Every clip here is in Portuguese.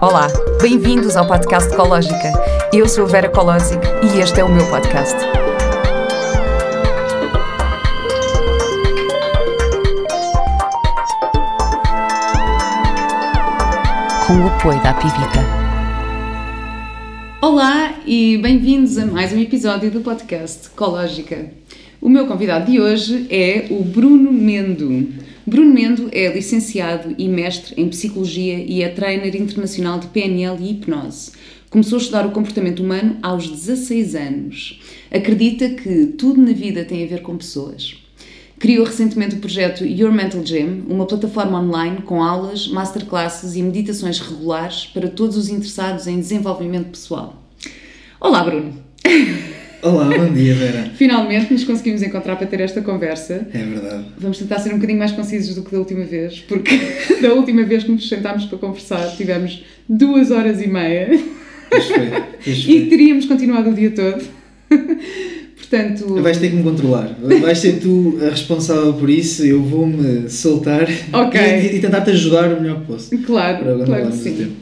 Olá, bem-vindos ao podcast Ecológica. Eu sou a Vera Colosic e este é o meu podcast. Com o apoio da Pivita. Olá e bem-vindos a mais um episódio do podcast Ecológica. O meu convidado de hoje é o Bruno Mendo. Bruno Mendo é licenciado e mestre em Psicologia e é trainer internacional de PNL e hipnose. Começou a estudar o comportamento humano aos 16 anos. Acredita que tudo na vida tem a ver com pessoas. Criou recentemente o projeto Your Mental Gym, uma plataforma online com aulas, masterclasses e meditações regulares para todos os interessados em desenvolvimento pessoal. Olá, Bruno! Olá, bom dia, Vera. Finalmente nos conseguimos encontrar para ter esta conversa. É verdade. Vamos tentar ser um bocadinho mais concisos do que da última vez, porque da última vez que nos sentámos para conversar tivemos duas horas e meia Pois foi. Pois e teríamos continuado o dia todo. Portanto, Vais ter que me controlar. Vais ser tu a responsável por isso. Eu vou-me soltar Ok. e, e tentar-te ajudar o melhor que posso. Para claro, claro que sim.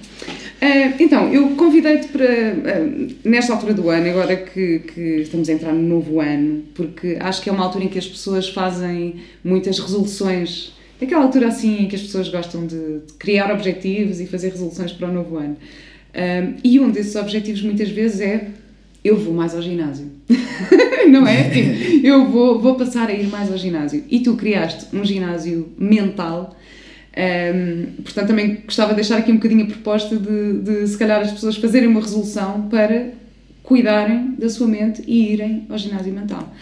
Ah, então, eu convidei-te para, ah, nesta altura do ano, agora que, que estamos a entrar no novo ano, porque acho que é uma altura em que as pessoas fazem muitas resoluções, aquela altura assim em que as pessoas gostam de, de criar objetivos e fazer resoluções para o novo ano. Ah, e um desses objetivos muitas vezes é eu vou mais ao ginásio. Não é? Tipo, eu vou, vou passar a ir mais ao ginásio. E tu criaste um ginásio mental. Um, portanto, também gostava de deixar aqui um bocadinho a proposta de, de, se calhar, as pessoas fazerem uma resolução para cuidarem da sua mente e irem ao ginásio mental.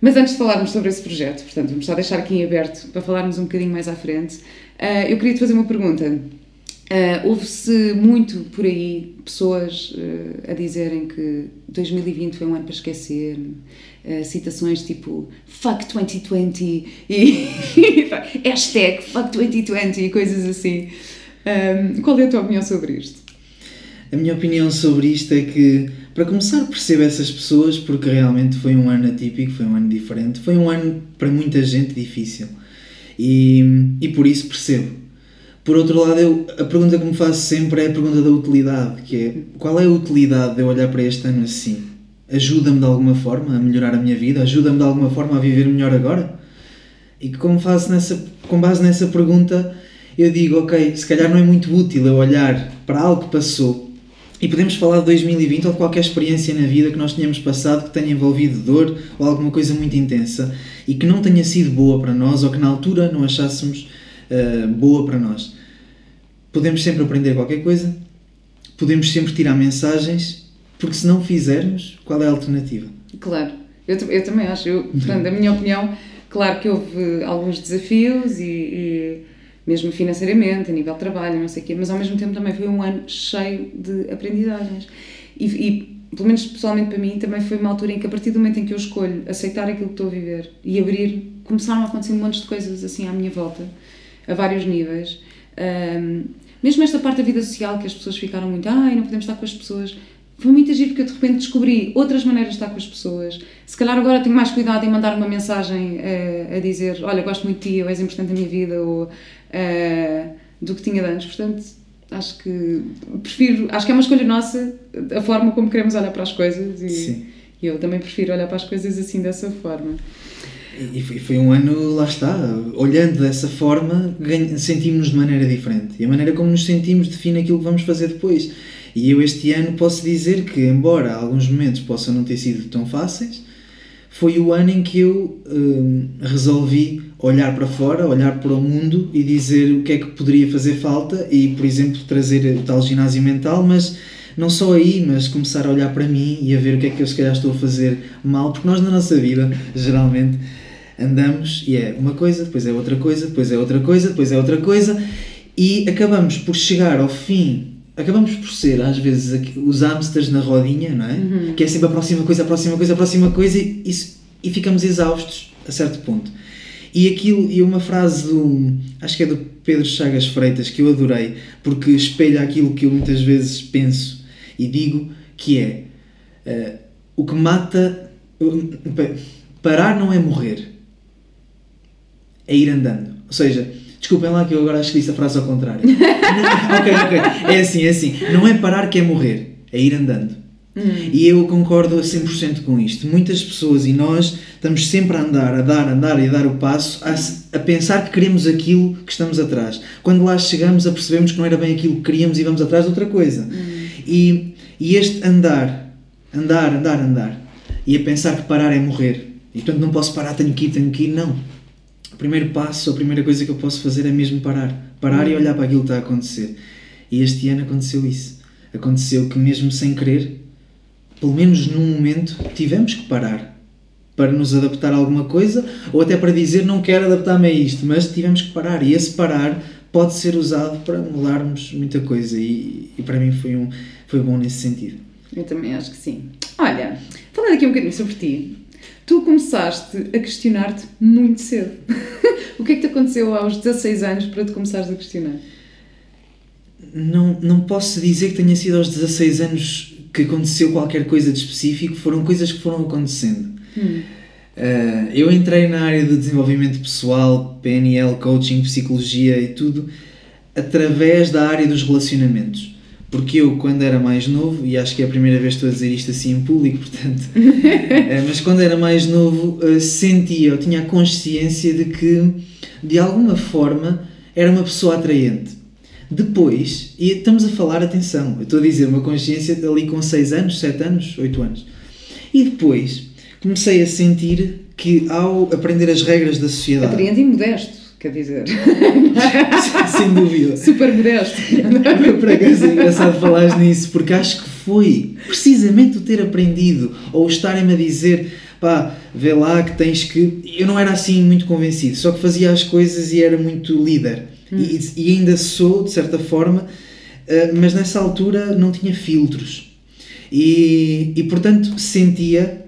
Mas antes de falarmos sobre esse projeto, portanto, vamos só deixar aqui em aberto para falarmos um bocadinho mais à frente, uh, eu queria te fazer uma pergunta. Uh, Houve-se muito por aí pessoas uh, a dizerem que 2020 foi um ano para esquecer, uh, citações tipo fuck 2020 e, e hashtag fuck 2020 e coisas assim. Um, qual é a tua opinião sobre isto? A minha opinião sobre isto é que, para começar, percebo essas pessoas porque realmente foi um ano atípico, foi um ano diferente, foi um ano para muita gente difícil e, e por isso percebo. Por outro lado, eu, a pergunta que me faço sempre é a pergunta da utilidade, que é qual é a utilidade de eu olhar para este ano assim? Ajuda-me de alguma forma a melhorar a minha vida? Ajuda-me de alguma forma a viver melhor agora? E como faço nessa, com base nessa pergunta, eu digo, ok, se calhar não é muito útil eu olhar para algo que passou e podemos falar de 2020 ou de qualquer experiência na vida que nós tenhamos passado que tenha envolvido dor ou alguma coisa muito intensa e que não tenha sido boa para nós ou que na altura não achássemos uh, boa para nós. Podemos sempre aprender qualquer coisa, podemos sempre tirar mensagens, porque se não fizermos, qual é a alternativa? Claro, eu, eu também acho. Eu, portanto, a minha opinião, claro que houve alguns desafios e, e, mesmo financeiramente, a nível de trabalho, não sei o quê, mas ao mesmo tempo também foi um ano cheio de aprendizagens. E, e pelo menos pessoalmente para mim, também foi uma altura em que, a partir do momento em que eu escolho aceitar aquilo que estou a viver e abrir, começaram a acontecer um monte de coisas assim à minha volta, a vários níveis. Um, mesmo esta parte da vida social que as pessoas ficaram muito, ai, não podemos estar com as pessoas. Foi muito agir porque eu de repente descobri outras maneiras de estar com as pessoas. Se calhar agora tenho mais cuidado em mandar uma mensagem uh, a dizer: Olha, gosto muito de ti, ou és importante na minha vida, ou uh, do que tinha de antes. Portanto, acho que prefiro, acho que é uma escolha nossa a forma como queremos olhar para as coisas e, Sim. e eu também prefiro olhar para as coisas assim dessa forma. E foi, foi um ano, lá está, olhando dessa forma, sentimos-nos de maneira diferente. E a maneira como nos sentimos define aquilo que vamos fazer depois. E eu este ano posso dizer que, embora alguns momentos possam não ter sido tão fáceis, foi o ano em que eu hum, resolvi olhar para fora, olhar para o mundo e dizer o que é que poderia fazer falta e, por exemplo, trazer o tal ginásio mental, mas não só aí, mas começar a olhar para mim e a ver o que é que eu se calhar estou a fazer mal, porque nós na nossa vida, geralmente, andamos e é uma coisa, depois é outra coisa, depois é outra coisa, depois é outra coisa e acabamos por chegar ao fim, acabamos por ser às vezes os hamsters na rodinha, não é? Que é sempre a próxima coisa, a próxima coisa, a próxima coisa e, isso- e ficamos exaustos a certo ponto. E aquilo, e uma frase do, acho que é do Pedro Chagas Freitas, que eu adorei, porque espelha aquilo que eu muitas vezes penso e digo, que é eh, o que mata, parar não é morrer, é ir andando. Ou seja, Desculpem lá que eu agora acho que disse a frase ao contrário. ok, ok. É assim, é assim. Não é parar que é morrer, é ir andando. Hum. E eu concordo a 100% com isto. Muitas pessoas e nós estamos sempre a andar, a dar, a andar e a dar o passo, a, a pensar que queremos aquilo que estamos atrás. Quando lá chegamos, apercebemos que não era bem aquilo que queríamos e vamos atrás de outra coisa. E, e este andar, andar, andar, andar, e a pensar que parar é morrer, e portanto não posso parar, tenho que ir, tenho que ir, não. O primeiro passo, a primeira coisa que eu posso fazer é mesmo parar. Parar e olhar para aquilo que está a acontecer. E este ano aconteceu isso. Aconteceu que mesmo sem querer, pelo menos num momento, tivemos que parar para nos adaptar a alguma coisa ou até para dizer não quero adaptar-me a isto, mas tivemos que parar e esse parar pode ser usado para mudarmos muita coisa e, e para mim foi, um, foi bom nesse sentido. Eu também acho que sim. Olha, falando aqui um bocadinho sobre ti, tu começaste a questionar-te muito cedo. o que é que te aconteceu aos 16 anos para te começares a questionar? Não, não posso dizer que tenha sido aos 16 anos que aconteceu qualquer coisa de específico, foram coisas que foram acontecendo. Hum. Uh, eu entrei na área do desenvolvimento pessoal, PNL, coaching, psicologia e tudo, através da área dos relacionamentos. Porque eu, quando era mais novo, e acho que é a primeira vez que estou a dizer isto assim em público, portanto, uh, mas quando era mais novo, uh, sentia, eu tinha a consciência de que, de alguma forma, era uma pessoa atraente. Depois, e estamos a falar, atenção, eu estou a dizer uma consciência ali com 6 anos, 7 anos, 8 anos. E depois comecei a sentir que ao aprender as regras da sociedade. Atraente e modesto, quer dizer. Sem dúvida. Super modesto. Por acaso é engraçado falares nisso, porque acho que foi precisamente o ter aprendido, ou estarem-me a dizer, pá, vê lá que tens que. Eu não era assim muito convencido, só que fazia as coisas e era muito líder. Hum. E, e, ainda sou, de certa forma, mas nessa altura não tinha filtros. E, e portanto sentia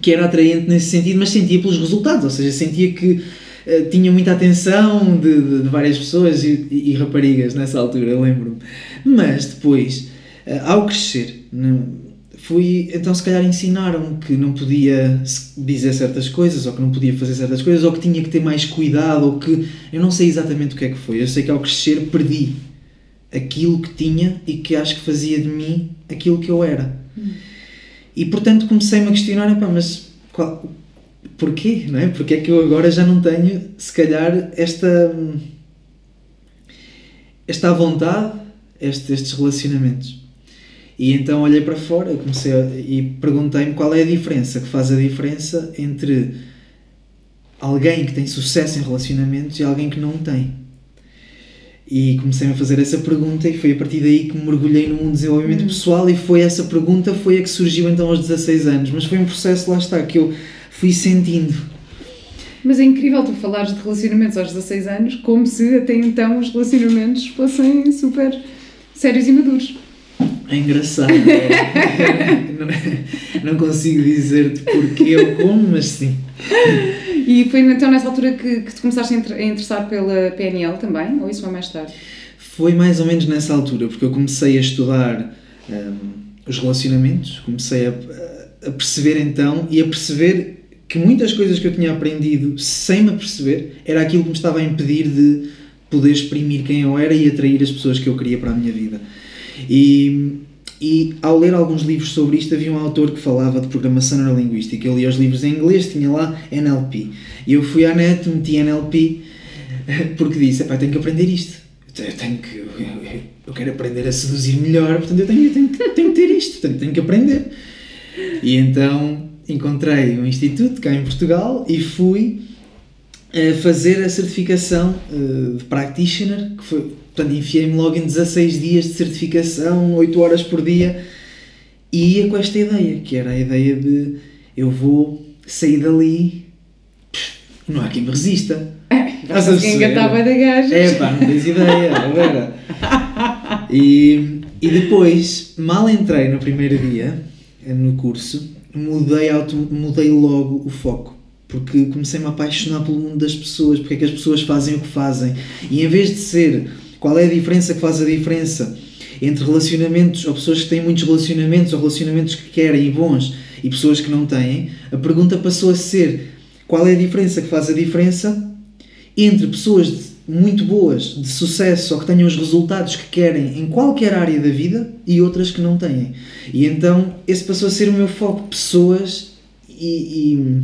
que era atraente nesse sentido, mas sentia pelos resultados, ou seja, sentia que uh, tinha muita atenção de, de, de várias pessoas e, e, e, raparigas nessa altura, lembro-me. Mas depois, uh, ao crescer, fui, então se calhar ensinaram que não podia dizer certas coisas, ou que não podia fazer certas coisas, ou que tinha que ter mais cuidado, ou que eu não sei exatamente o que é que foi. Eu sei que ao crescer perdi aquilo que tinha e que acho que fazia de mim aquilo que eu era. Hum. E portanto comecei-me a questionar, mas qual, porquê? Não é? Porque é que eu agora já não tenho, se calhar, esta, esta vontade, este, estes relacionamentos? E então olhei para fora comecei a, e perguntei-me qual é a diferença, que faz a diferença entre alguém que tem sucesso em relacionamentos e alguém que não tem. E comecei a fazer essa pergunta e foi a partir daí que me mergulhei no mundo do desenvolvimento hum. pessoal e foi essa pergunta foi a que surgiu então aos 16 anos. Mas foi um processo, lá está, que eu fui sentindo. Mas é incrível tu falares de relacionamentos aos 16 anos como se até então os relacionamentos fossem super sérios e maduros. É engraçado. É? não, não consigo dizer-te porquê ou como, mas sim. E foi então nessa altura que, que te começaste a interessar pela PNL também? Ou isso foi mais tarde? Foi mais ou menos nessa altura, porque eu comecei a estudar um, os relacionamentos, comecei a, a perceber então e a perceber que muitas coisas que eu tinha aprendido sem me aperceber era aquilo que me estava a impedir de poder exprimir quem eu era e atrair as pessoas que eu queria para a minha vida. E e ao ler alguns livros sobre isto, havia um autor que falava de programação neurolinguística. Eu lia os livros em inglês, tinha lá NLP. E eu fui à net, meti NLP, porque disse: tenho que aprender isto. Eu tenho que. Eu, eu, quero aprender a seduzir melhor, portanto eu tenho, tenho, tenho que ter isto, portanto tenho que aprender. E então encontrei um instituto cá em Portugal e fui a fazer a certificação uh, de practitioner, que foi, portanto, enfiei-me logo em 16 dias de certificação, 8 horas por dia, e ia com esta ideia, que era a ideia de eu vou sair dali, não há quem me resista. Estás a engatava da gaja. É pá, não tens ideia, era. E, e depois, mal entrei no primeiro dia, no curso, mudei, auto, mudei logo o foco porque comecei-me a apaixonar pelo mundo das pessoas, porque é que as pessoas fazem o que fazem. E em vez de ser qual é a diferença que faz a diferença entre relacionamentos, ou pessoas que têm muitos relacionamentos, ou relacionamentos que querem e bons, e pessoas que não têm, a pergunta passou a ser qual é a diferença que faz a diferença entre pessoas muito boas, de sucesso, ou que tenham os resultados que querem em qualquer área da vida e outras que não têm. E então esse passou a ser o meu foco: pessoas e, e,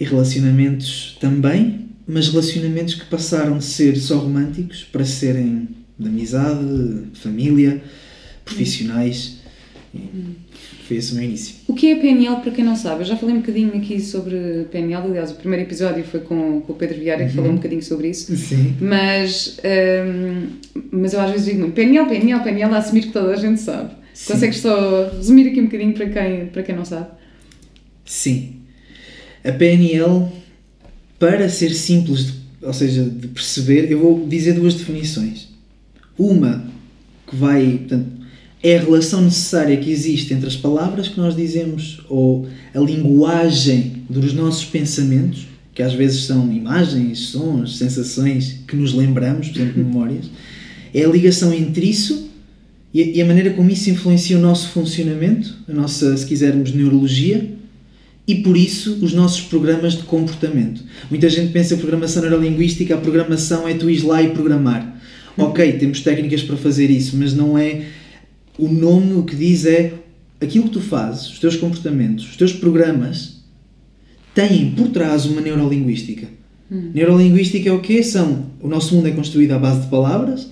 e relacionamentos também, mas relacionamentos que passaram de ser só românticos para serem de amizade, família, profissionais. E foi esse o meu início. O que é PNL, para quem não sabe? Eu já falei um bocadinho aqui sobre PNL, aliás, o primeiro episódio foi com, com o Pedro Vieira, que Uhum. falou um bocadinho sobre isso. Sim. Mas, hum, mas eu às vezes digo muito PNL, PNL, PNL, a assumir que toda a gente sabe. Sim. Consegues só resumir aqui um bocadinho para quem, para quem não sabe? Sim. A PNL, para ser simples, de, ou seja, de perceber, eu vou dizer duas definições. Uma que vai, portanto, é a relação necessária que existe entre as palavras que nós dizemos ou a linguagem dos nossos pensamentos, que às vezes são imagens, sons, sensações que nos lembramos, por exemplo, memórias. É a ligação entre isso e a, maneira como isso influencia o nosso funcionamento, a nossa, se quisermos, neurologia e por isso os nossos programas de comportamento. Muita gente pensa que programação neurolinguística, a programação é tu ires lá e programar. Ok, temos técnicas para fazer isso, mas não é. O nome o que diz é aquilo que tu fazes, os teus comportamentos, os teus programas têm por trás uma neurolinguística. Neurolinguística é o quê? São, o nosso mundo é construído à base de palavras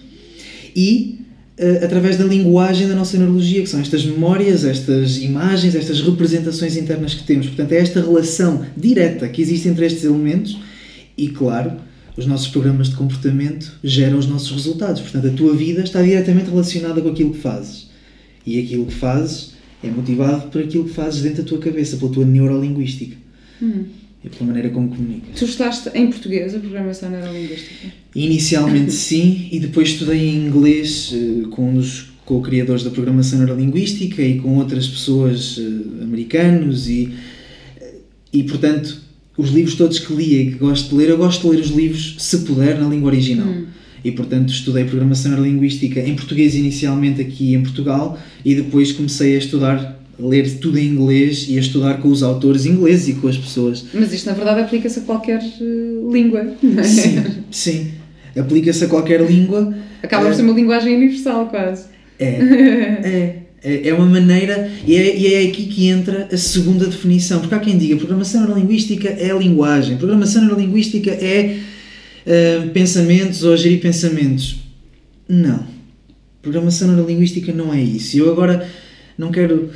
e eh, através da linguagem da nossa neurologia, que são estas memórias, estas imagens, estas representações internas que temos. Portanto, é esta relação direta que existe entre estes elementos e, claro, os nossos programas de comportamento geram os nossos resultados. Portanto, a tua vida está diretamente relacionada com aquilo que fazes. E aquilo que fazes é motivado por aquilo que fazes dentro da tua cabeça, pela tua neurolinguística. É pela maneira como comunicas. Tu estudaste em português a programação neurolinguística? Inicialmente sim, e depois estudei em inglês eh, com um dos co-criadores da programação neurolinguística e com outras pessoas eh, americanos e, eh, e portanto os livros todos que li e que gosto de ler, eu gosto de ler os livros, se puder, na língua original. E portanto estudei programação neurolinguística em português inicialmente aqui em Portugal e depois comecei a estudar, a ler tudo em inglês e a estudar com os autores ingleses e com as pessoas Mas isto, na verdade, aplica-se a qualquer eh, língua, não é? Sim, sim. Aplica-se a qualquer língua. Acaba por Eh, ser uma linguagem universal, quase. É, é, é, é uma maneira, e é, e é aqui que entra a segunda definição, porque há quem diga programação neurolinguística é a linguagem, programação neurolinguística é eh, pensamentos ou gerir pensamentos. Não. Programação neurolinguística não é isso. Eu agora não quero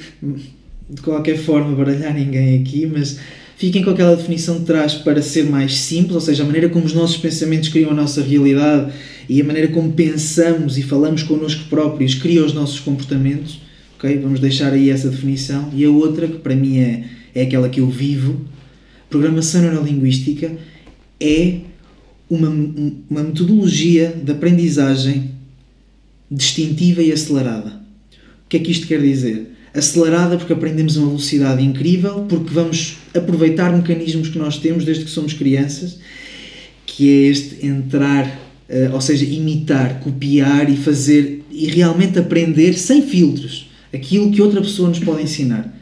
de qualquer forma baralhar ninguém aqui, mas fiquem com aquela definição de trás para ser mais simples, ou seja, a maneira como os nossos pensamentos criam a nossa realidade e a maneira como pensamos e falamos connosco próprios cria os nossos comportamentos. ok? Vamos deixar aí essa definição. E a outra, que para mim é, é aquela que eu vivo, programação neurolinguística é uma, uma metodologia de aprendizagem distintiva e acelerada. O que é que isto quer dizer? Acelerada porque aprendemos a uma velocidade incrível, porque vamos aproveitar mecanismos que nós temos desde que somos crianças, que é este entrar, eh, ou seja, imitar, copiar e fazer e realmente aprender sem filtros aquilo que outra pessoa nos pode ensinar.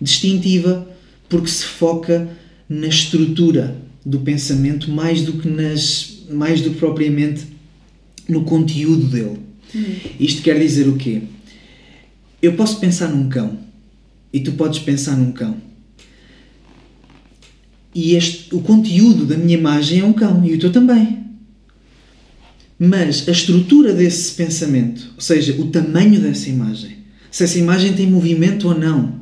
Distintiva porque se foca na estrutura do pensamento mais do que nas mais do que propriamente no conteúdo dele. Isto quer dizer o quê? Eu posso pensar num cão e tu podes pensar num cão. E este, o conteúdo da minha imagem é um cão e o teu também. Mas a estrutura desse pensamento, ou seja, o tamanho dessa imagem, se essa imagem tem movimento ou não,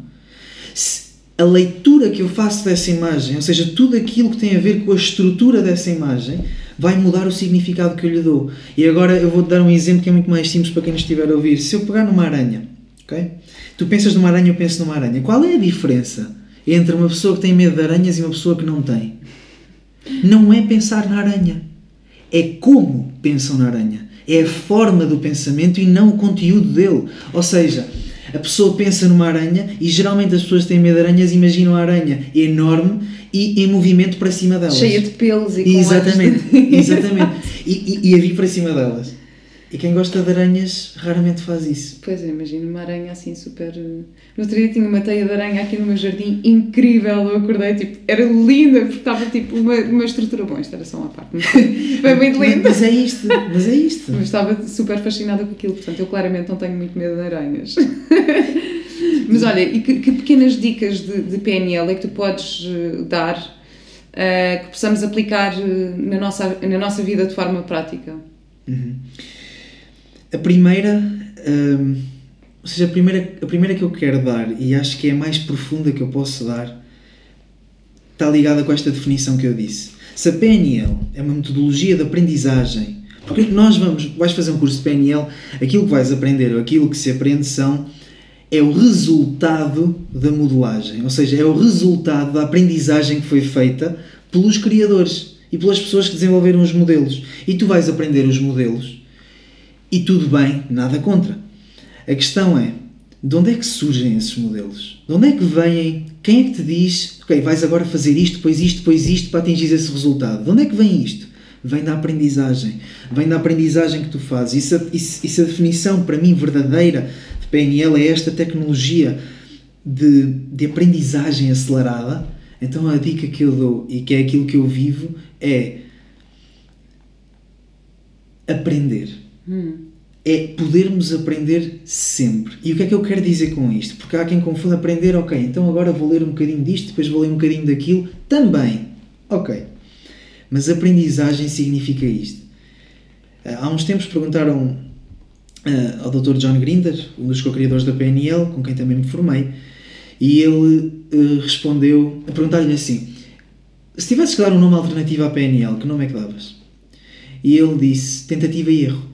se a leitura que eu faço dessa imagem, ou seja, tudo aquilo que tem a ver com a estrutura dessa imagem, vai mudar o significado que eu lhe dou. E agora eu vou-te dar um exemplo que é muito mais simples para quem nos estiver a ouvir. Se eu pegar numa aranha, ok? Tu pensas numa aranha, eu penso numa aranha. Qual é a diferença entre uma pessoa que tem medo de aranhas e uma pessoa que não tem? Não é pensar na aranha. É como pensam na aranha. É a forma do pensamento e não o conteúdo dele. Ou seja, a pessoa pensa numa aranha e geralmente as pessoas que têm medo de aranhas imaginam a aranha enorme e em movimento para cima delas. Cheia de pelos e com Exatamente, de- exatamente. E, e, e a vir para cima delas. E quem gosta de aranhas raramente faz isso. Pois é, imagino uma aranha assim super. No outro dia tinha uma teia de aranha aqui no meu jardim, incrível. Eu acordei, tipo, era linda, porque estava tipo uma, uma estrutura. Bom, isto era só uma parte, mas foi muito lindo. Mas é isto, mas é isto. Mas estava super fascinada com aquilo, portanto, eu claramente não tenho muito medo de aranhas. mas olha, e que, que pequenas dicas de, de, PNL é que tu podes uh, dar uh, que possamos aplicar na, nossa, na nossa vida de forma prática? Uhum. A primeira, hum, ou seja, a primeira, a primeira que eu quero dar, e acho que é a mais profunda que eu posso dar, está ligada com esta definição que eu disse. Se a PNL é uma metodologia de aprendizagem, porque nós vamos, vais fazer um curso de PNL, aquilo que vais aprender, ou aquilo que se aprende são é o resultado da modelagem, ou seja, é o resultado da aprendizagem que foi feita pelos criadores e pelas pessoas que desenvolveram os modelos. E tu vais aprender os modelos e tudo bem, nada contra. A questão é, de onde é que surgem esses modelos? De onde é que vêm? Quem é que te diz, ok, vais agora fazer isto, depois isto, depois isto para atingir esse resultado? De onde é que vem isto? Vem da aprendizagem. Vem da aprendizagem que tu fazes. Isso, isso a definição, para mim, verdadeira de PNL é esta tecnologia de, de aprendizagem acelerada. Então a dica que eu dou e que é aquilo que eu vivo é aprender É podermos aprender sempre. E o que é que eu quero dizer com isto? Porque há quem confunda aprender, ok, então agora vou ler um bocadinho disto, depois vou ler um bocadinho daquilo. Também. Ok. Mas aprendizagem significa isto. Há uns tempos perguntaram uh, ao Dr. John Grinder, um dos co-criadores da PNL, com quem também me formei, e ele uh, respondeu a perguntar-lhe assim: se tivesses que dar um nome alternativo à PNL, que nome é que davas? E ele disse: tentativa e erro.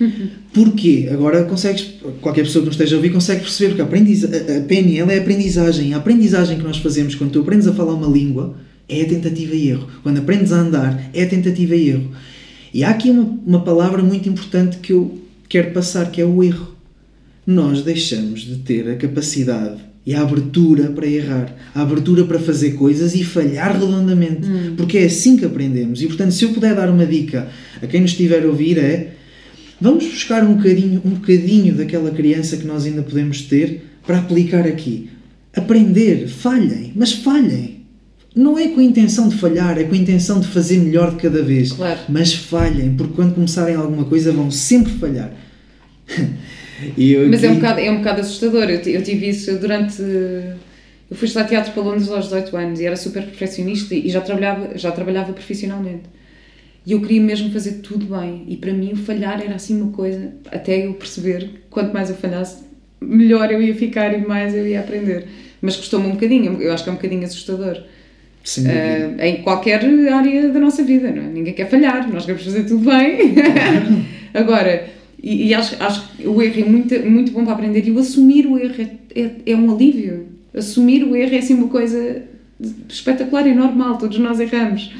Porquê? Agora consegues, qualquer pessoa que nos esteja a ouvir consegue perceber que a, aprendiz, a PNL é a aprendizagem. A aprendizagem que nós fazemos quando tu aprendes a falar uma língua é a tentativa e erro. Quando aprendes a andar é a tentativa e erro. E há aqui uma, uma palavra muito importante que eu quero passar, que é o erro. Nós deixamos de ter a capacidade e a abertura para errar, a abertura para fazer coisas e falhar redondamente, hum. porque é assim que aprendemos. E portanto, se eu puder dar uma dica a quem nos estiver a ouvir é Vamos buscar um bocadinho, um bocadinho daquela criança que nós ainda podemos ter para aplicar aqui. Aprender, falhem, mas falhem. Não é com a intenção de falhar, é com a intenção de fazer melhor de cada vez. Claro. Mas falhem, porque quando começarem alguma coisa vão sempre falhar. Mas é um, bocado, é um bocado assustador. Eu, eu tive isso durante. Eu fui estudar teatro para Londres aos 18 anos e era super perfeccionista e já trabalhava, já trabalhava profissionalmente. E eu queria mesmo fazer tudo bem. E para mim o falhar era assim uma coisa, até eu perceber que quanto mais eu falhasse, melhor eu ia ficar e mais eu ia aprender. Mas custou-me um bocadinho, eu acho que é um bocadinho assustador. Sim, uh, em qualquer área da nossa vida, não é? Ninguém quer falhar, nós queremos fazer tudo bem. Agora, e, e, acho, acho que o erro é muito, muito bom para aprender e o assumir o erro é, é, é um alívio. Assumir o erro é assim uma coisa espetacular e normal, todos nós erramos.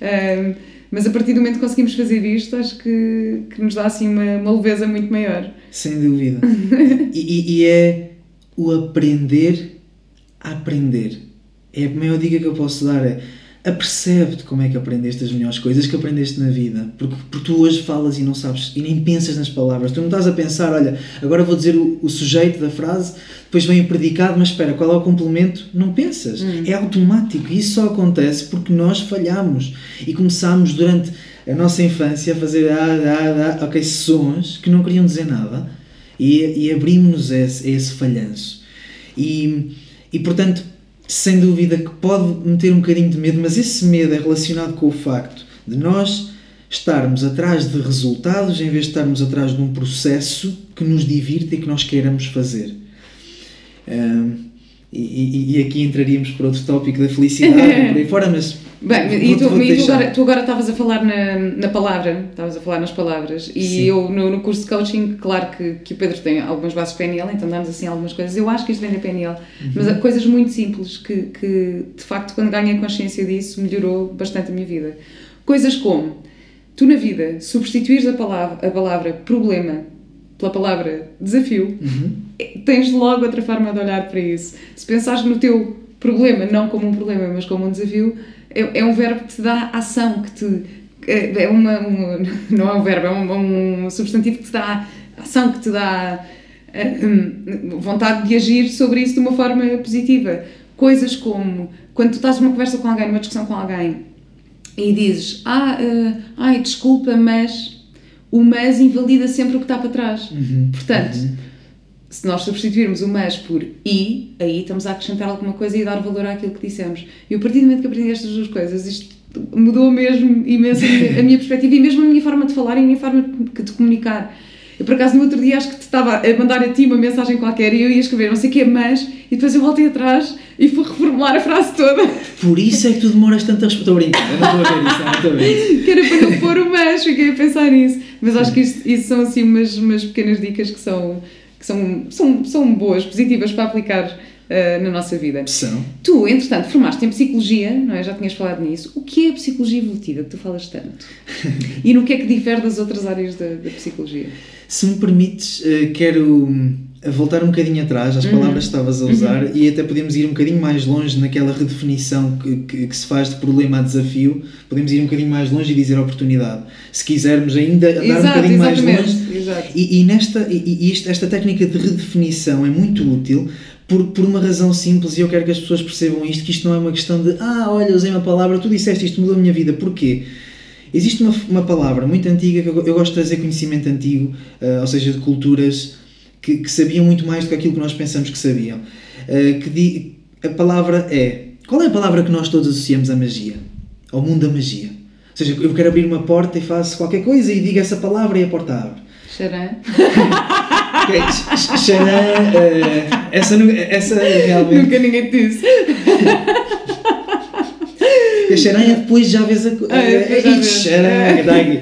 Uh, mas a partir do momento que conseguimos fazer isto, acho que, que nos dá assim uma, uma leveza muito maior. Sem dúvida. e, e, é o aprender a aprender. É a maior dica que eu posso dar. É apercebe-te como é que aprendeste as melhores coisas que aprendeste na vida. Porque, porque tu hoje falas e não sabes, e nem pensas nas palavras. Tu não estás a pensar, olha, agora vou dizer o, o sujeito da frase, depois vem o predicado, mas espera, qual é o complemento? Não pensas. Hum. É automático. E isso só acontece porque nós falhamos. E começámos durante a nossa infância a fazer ah, ah, ah, ok, sons que não queriam dizer nada. E, e abrimos-nos a esse, a esse falhanço. E, e portanto, sem dúvida que pode meter um bocadinho de medo, mas esse medo é relacionado com o facto de nós estarmos atrás de resultados em vez de estarmos atrás de um processo que nos divirta e que nós queiramos fazer. E, e, aqui entraríamos para outro tópico da felicidade por aí fora, mas. Bem, e, tu, e tu, agora, tu agora estavas a falar na, na palavra, estavas a falar nas palavras, e Sim. eu no, no, curso de coaching, claro que, que o Pedro tem algumas bases PNL, então damos assim algumas coisas. Eu acho que isto vem da PNL, uhum. mas coisas muito simples que, que, de facto, quando ganhei consciência disso, melhorou bastante a minha vida. Coisas como tu na vida substituires a palavra, a palavra problema pela palavra desafio, uhum. Tens logo outra forma de olhar para isso. Se pensares no teu problema, não como um problema, mas como um desafio, é, é um verbo que te dá ação, que te é uma, uma, não é um verbo, é um, um substantivo que te dá ação, que te dá uh, vontade de agir sobre isso de uma forma positiva. Coisas como quando tu estás numa conversa com alguém, numa discussão com alguém, e dizes, ah, uh, ai, desculpa, mas o mas invalida sempre o que está para trás. Uhum. Portanto, Uhum. Se nós substituirmos o mas por i, aí estamos a acrescentar alguma coisa e dar valor àquilo que dissemos. E a partir do momento que aprendi estas duas coisas, isto mudou mesmo imenso a minha, a minha perspectiva e mesmo a minha forma de falar e a minha forma de, de comunicar. Eu, por acaso, no outro dia, acho que te estava a mandar a ti uma mensagem qualquer e eu ia escrever não sei o que é mas, e depois eu voltei atrás e fui reformular a frase toda, Por isso é que tu demoras tanto a responder. Estou a brincar, eu não estou a ver isso, isso. que era para não pôr o mas, fiquei a pensar nisso. Mas acho que isso, isso são assim umas, umas pequenas dicas que são, que são, são, são boas, positivas para aplicar eh, na nossa vida. São. Tu, entretanto, formaste em psicologia, não é? Já tinhas falado nisso. O que é a psicologia evolutiva que tu falas tanto? E no que é que difere das outras áreas da, da psicologia? Se me permites, eh, quero hum, voltar um bocadinho atrás às Uhum. palavras que estavas a usar e até podemos ir um bocadinho mais longe naquela redefinição que, que, que se faz de problema a desafio. Podemos ir um bocadinho mais longe e dizer oportunidade. Se quisermos ainda andar um Exato, bocadinho mais longe. Exato. E, e nesta, e, e isto- esta técnica de redefinição é muito útil por, por uma razão simples e eu quero que as pessoas percebam isto, que isto não é uma questão de ah, olha, usei uma palavra, tu disseste isto, mudou a minha vida. Porquê? Existe uma, uma palavra muito antiga que eu, eu gosto de trazer conhecimento antigo, ah, ou seja, de culturas que, que sabiam muito mais do que aquilo que nós pensamos que sabiam. Ah, que di- a palavra é. Qual é a palavra que nós todos associamos à magia? Ao mundo da magia. Ou seja, eu quero abrir uma porta e faço qualquer coisa e digo essa palavra e a porta abre. Xarã. Ok, X- Xanã, eh, essa, essa realmente. Nunca ninguém te disse. A Xanã é depois já vês a. co- Ah, é, eh, que está aqui.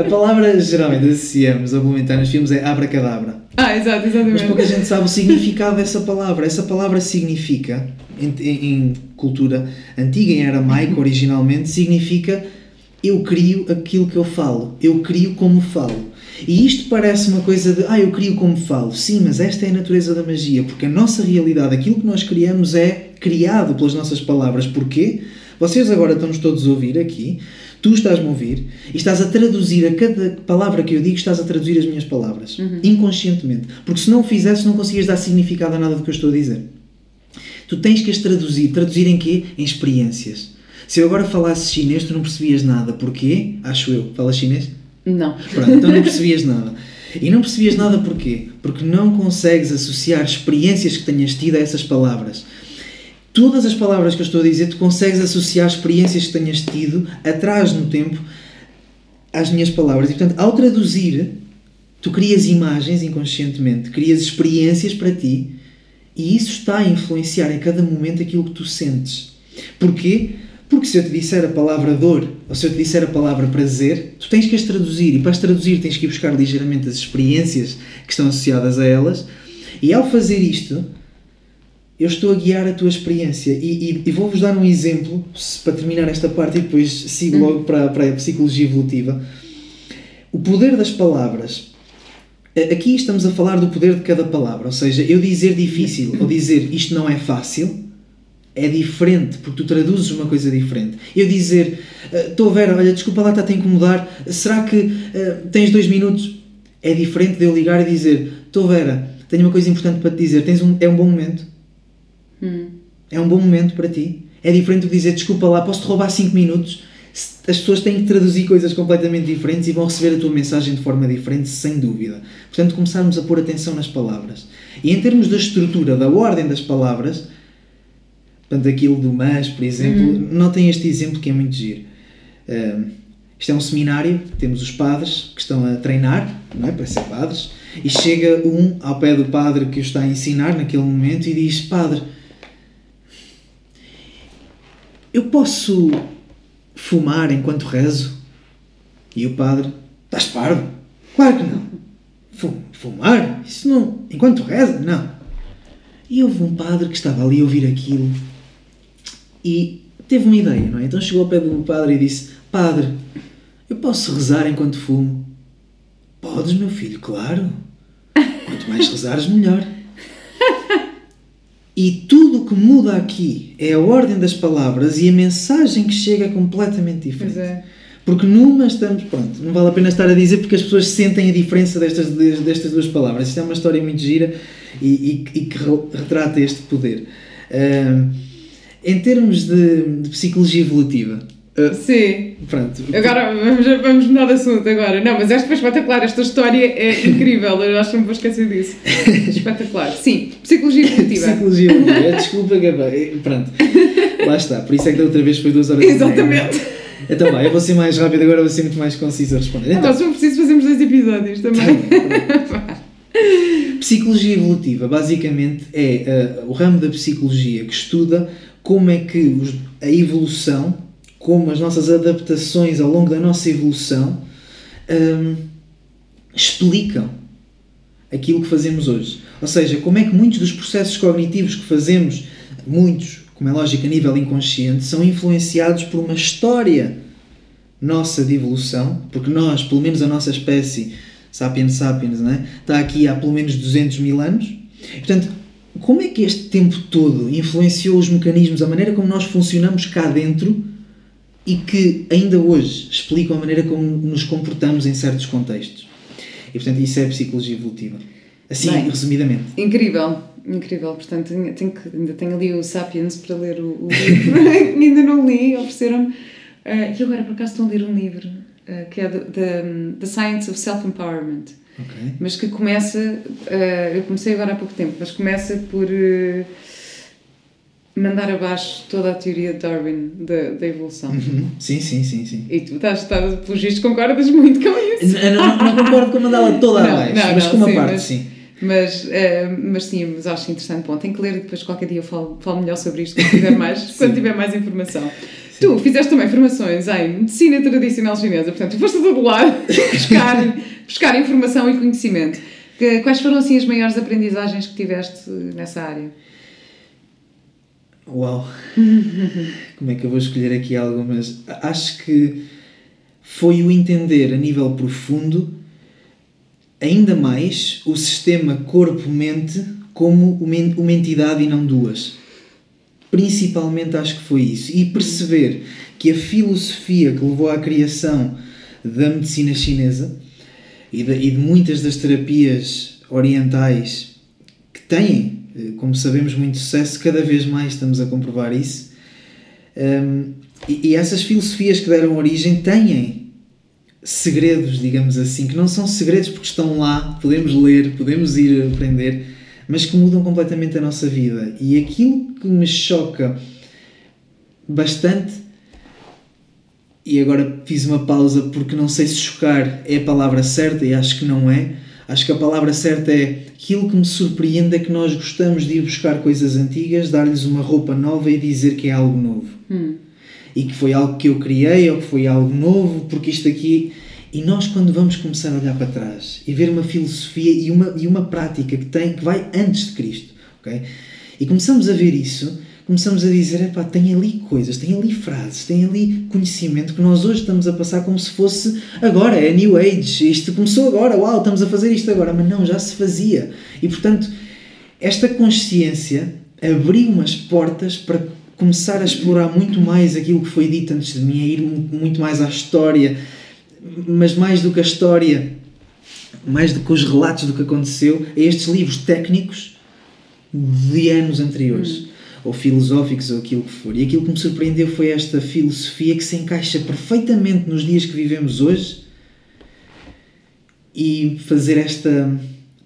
A palavra geralmente associamos a implementar nos filmes é abracadabra. Ah, exato, Mas exatamente. pouca gente sabe o significado dessa palavra. Essa palavra significa, em- em cultura antiga, em aramaico originalmente, significa eu crio aquilo que eu falo, eu crio como falo. E isto parece uma coisa de, ah, eu crio como falo. Sim, mas esta é a natureza da magia, porque a nossa realidade, aquilo que nós criamos é criado pelas nossas palavras. Porquê? Vocês agora estão-nos todos a ouvir aqui, tu estás-me a ouvir e estás a traduzir a cada palavra que eu digo, estás a traduzir as minhas palavras, inconscientemente. Porque se não o fizesses, não conseguias dar significado a nada do que eu estou a dizer. Tu tens que as traduzir. Traduzir em quê? Em experiências. Se eu agora falasse chinês, tu não percebias nada. Porquê? Acho eu. Falas chinês? Não. Pronto, então não percebias nada. E não percebias nada porquê? Porque não consegues associar experiências que tenhas tido a essas palavras. Todas as palavras que eu estou a dizer, tu consegues associar experiências que tenhas tido atrás no tempo às minhas palavras. E portanto, ao traduzir, tu crias imagens inconscientemente, crias experiências para ti e isso está a influenciar em cada momento aquilo que tu sentes. Porquê? Porque se eu te disser a palavra dor ou se eu te disser a palavra prazer, tu tens que as traduzir e para as traduzir tens que ir buscar ligeiramente as experiências que estão associadas a elas e ao fazer isto eu estou a guiar a tua experiência e, e- e vou-vos dar um exemplo se- para terminar esta parte e depois sigo logo para, para a psicologia evolutiva. O poder das palavras. Aqui estamos a falar do poder de cada palavra, ou seja, eu dizer difícil ou dizer isto não é fácil é diferente, porque tu traduzes uma coisa diferente. Eu dizer, estou a ver, olha, desculpa lá, está a incomodar, será que eh, tens dois minutos? É diferente de eu ligar e dizer, estou Vera, tenho uma coisa importante para te dizer, tens um, é um bom momento? Hum. É um bom momento para ti? É diferente que dizer, desculpa lá, posso-te roubar 5 minutos? As pessoas têm que traduzir coisas completamente diferentes e vão receber a tua mensagem de forma diferente, sem dúvida. Portanto, começarmos a pôr atenção nas palavras. E em termos da estrutura, da ordem das palavras, portanto, aquilo do mas, por exemplo, notem este exemplo que é muito giro. Ahm, isto é um seminário, temos os padres que estão a treinar, não é? Para ser padres, e chega um ao pé do padre que o está a ensinar naquele momento e diz: Padre, eu posso fumar enquanto rezo? E o padre: Estás parvo? Claro que não. Fu- Fumar? Isso não. Enquanto reza? Não. E houve um padre que estava ali a ouvir aquilo e teve uma ideia, não é? Então chegou ao pé do padre e disse: Padre, eu posso rezar enquanto fumo? Podes, meu filho, claro. Quanto mais rezares, melhor. E tudo o que muda aqui é a ordem das palavras e a mensagem que chega é completamente diferente. Pois é. Porque numa estamos, pronto, não vale a pena estar a dizer porque as pessoas sentem a diferença destas, destas duas palavras. Isto é uma história muito gira e, e, e que retrata este poder. Uh, em termos de, de psicologia evolutiva, Uh, Sim. Pronto. Agora vamos, vamos mudar de assunto agora. Não, mas esta foi espetacular. Esta história é incrível. Eu acho que não me vou esquecer disso. espetacular. Sim, psicologia evolutiva. psicologia evolutiva. Desculpa, Gaba. Pronto. Lá está. Por isso é que da outra vez foi duas horas Exatamente. Então vai, eu vou ser mais rápido agora, vou ser muito mais conciso a responder. Então, ah, se for preciso, fazemos dois episódios também. Tá psicologia evolutiva, basicamente, é uh, o ramo da psicologia que estuda como é que os, a evolução como as nossas adaptações ao longo da nossa evolução um, explicam aquilo que fazemos hoje. Ou seja, como é que muitos dos processos cognitivos que fazemos, muitos, como é lógico, a nível inconsciente, são influenciados por uma história nossa de evolução, porque nós, pelo menos a nossa espécie, sapiens sapiens, é? está aqui há pelo menos 200 mil anos. Portanto, como é que este tempo todo influenciou os mecanismos, a maneira como nós funcionamos cá dentro e que ainda hoje explicam a maneira como nos comportamos em certos contextos. E portanto, isso é a psicologia evolutiva. Assim, Bem, resumidamente. Incrível, incrível. Portanto, tenho que, ainda tenho ali o Sapiens para ler o, o livro, ainda não li, ofereceram-me. Uh, e agora, por acaso, estou a ler um livro uh, que é The Science of Self-Empowerment. Okay. Mas que começa, uh, eu comecei agora há pouco tempo, mas começa por mandar abaixo toda a teoria de Darwin da, da evolução. Uhum. Sim, sim, sim, sim. E tu estás, estás pelos vistos, concordas muito com isso. Não, não, não concordo com mandá-la toda não, abaixo, não, mas com uma sim, parte, mas, sim. Mas, uh, mas sim, mas acho interessante. Bom, tenho que ler e depois qualquer dia eu falo, falo melhor sobre isto quando tiver mais, quando tiver mais informação. Sim. Tu fizeste também formações em medicina tradicional chinesa, portanto, tu foste a todo lado buscar, buscar informação e conhecimento. Quais foram assim as maiores aprendizagens que tiveste nessa área? Uau! Como é que eu vou escolher aqui algumas? Acho que foi o entender a nível profundo ainda mais o sistema corpo-mente como uma entidade e não duas. Principalmente acho que foi isso. E perceber que a filosofia que levou à criação da medicina chinesa e de, e de muitas das terapias orientais que têm como sabemos, muito sucesso, cada vez mais estamos a comprovar isso. Um, e, e, essas filosofias que deram origem têm segredos, digamos assim, que não são segredos porque estão lá, podemos ler, podemos ir aprender, mas que mudam completamente a nossa vida. E aquilo que me choca bastante, e agora fiz uma pausa porque não sei se chocar é a palavra certa e acho que não é Acho que a palavra certa é aquilo que me surpreende é que nós gostamos de ir buscar coisas antigas, dar-lhes uma roupa nova e dizer que é algo novo. Hum. E que foi algo que eu criei ou que foi algo novo, porque isto aqui. E nós, quando vamos começar a olhar para trás e ver uma filosofia e uma, e uma prática que, tem, que vai antes de Cristo, ok? E começamos a ver isso, começamos a dizer: tem ali coisas, tem ali frases, tem ali conhecimento que nós hoje estamos a passar como se fosse agora, é New Age, isto começou agora, uau, estamos a fazer isto agora, mas não, já se fazia. E portanto, esta consciência abriu umas portas para começar a explorar muito mais aquilo que foi dito antes de mim, a ir muito mais à história, mas mais do que a história, mais do que os relatos do que aconteceu, a estes livros técnicos de anos anteriores. Hum ou filosóficos ou aquilo que for. E aquilo que me surpreendeu foi esta filosofia que se encaixa perfeitamente nos dias que vivemos hoje e fazer esta